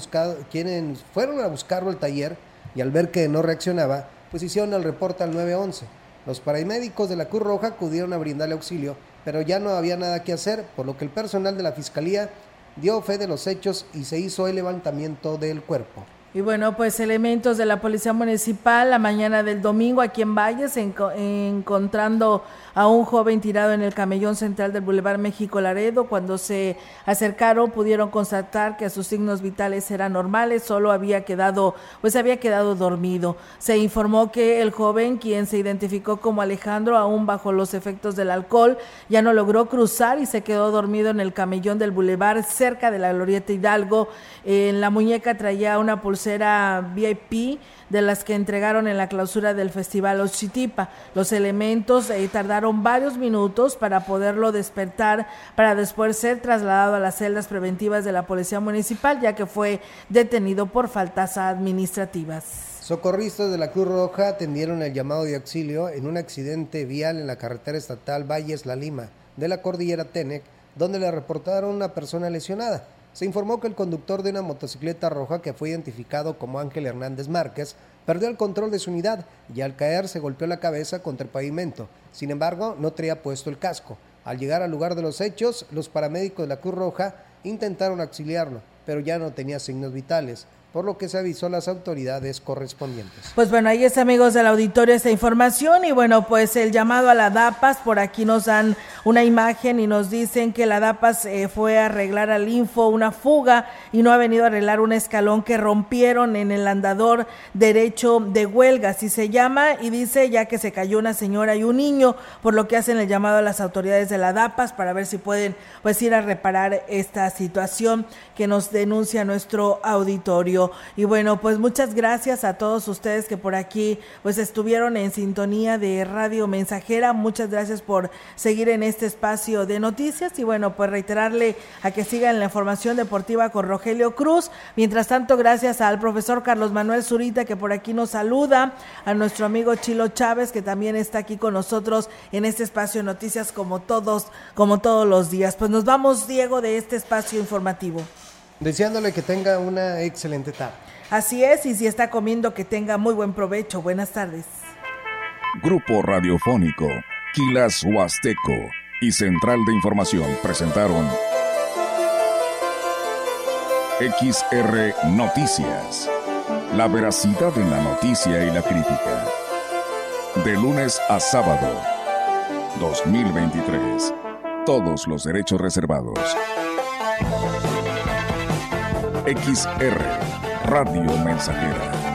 quienes fueron a buscarlo al taller y al ver que no reaccionaba, pues hicieron el reporte al 911. Los paramédicos de la Cruz Roja acudieron a brindarle auxilio, pero ya no había nada que hacer, por lo que el personal de la Fiscalía dio fe de los hechos y se hizo el levantamiento del cuerpo. Y bueno, pues elementos de la Policía Municipal la mañana del domingo aquí en Valles, encontrando a un joven tirado en el camellón central del Boulevard México Laredo. Cuando se acercaron pudieron constatar que sus signos vitales eran normales, solo había quedado, pues había quedado dormido. Se informó que el joven, quien se identificó como Alejandro, aún bajo los efectos del alcohol, ya no logró cruzar y se quedó dormido en el camellón del Boulevard cerca de la Glorieta Hidalgo. En la muñeca traía una pulsera VIP de las que entregaron en la clausura del Festival Ochitipa. Los elementos eh, tardaron varios minutos para poderlo despertar, para después ser trasladado a las celdas preventivas de la Policía Municipal, ya que fue detenido por faltas administrativas. Socorristas de la Cruz Roja atendieron el llamado de auxilio en un accidente vial en la carretera estatal Valles La Lima de la cordillera Tenec, donde le reportaron una persona lesionada. Se informó que el conductor de una motocicleta roja que fue identificado como Ángel Hernández Márquez perdió el control de su unidad y al caer se golpeó la cabeza contra el pavimento. Sin embargo, no traía puesto el casco. Al llegar al lugar de los hechos, los paramédicos de la Cruz Roja intentaron auxiliarlo, pero ya no tenía signos vitales por lo que se avisó a las autoridades correspondientes. Pues bueno, ahí está amigos del auditorio esta información y bueno, pues el llamado a la DAPAS, por aquí nos dan una imagen y nos dicen que la DAPAS eh, fue a arreglar al Info una fuga y no ha venido a arreglar un escalón que rompieron en el andador derecho de huelga, así se llama, y dice ya que se cayó una señora y un niño, por lo que hacen el llamado a las autoridades de la DAPAS para ver si pueden pues ir a reparar esta situación que nos denuncia nuestro auditorio. Y bueno, pues muchas gracias a todos ustedes que por aquí pues estuvieron en sintonía de Radio Mensajera. Muchas gracias por seguir en este espacio de noticias y bueno, pues reiterarle a que sigan la información deportiva con Rogelio Cruz. Mientras tanto, gracias al profesor Carlos Manuel Zurita que por aquí nos saluda, a nuestro amigo Chilo Chávez que también está aquí con nosotros en este espacio de noticias como todos, como todos los días. Pues nos vamos, Diego, de este espacio informativo deseándole que tenga una excelente tarde. Así es, y si está comiendo, que tenga muy buen provecho. Buenas tardes. Grupo Radiofónico, Quilas Huasteco y Central de Información presentaron XR Noticias. La veracidad en la noticia y la crítica. De lunes a sábado, 2023. Todos los derechos reservados. XR Radio Mensajera.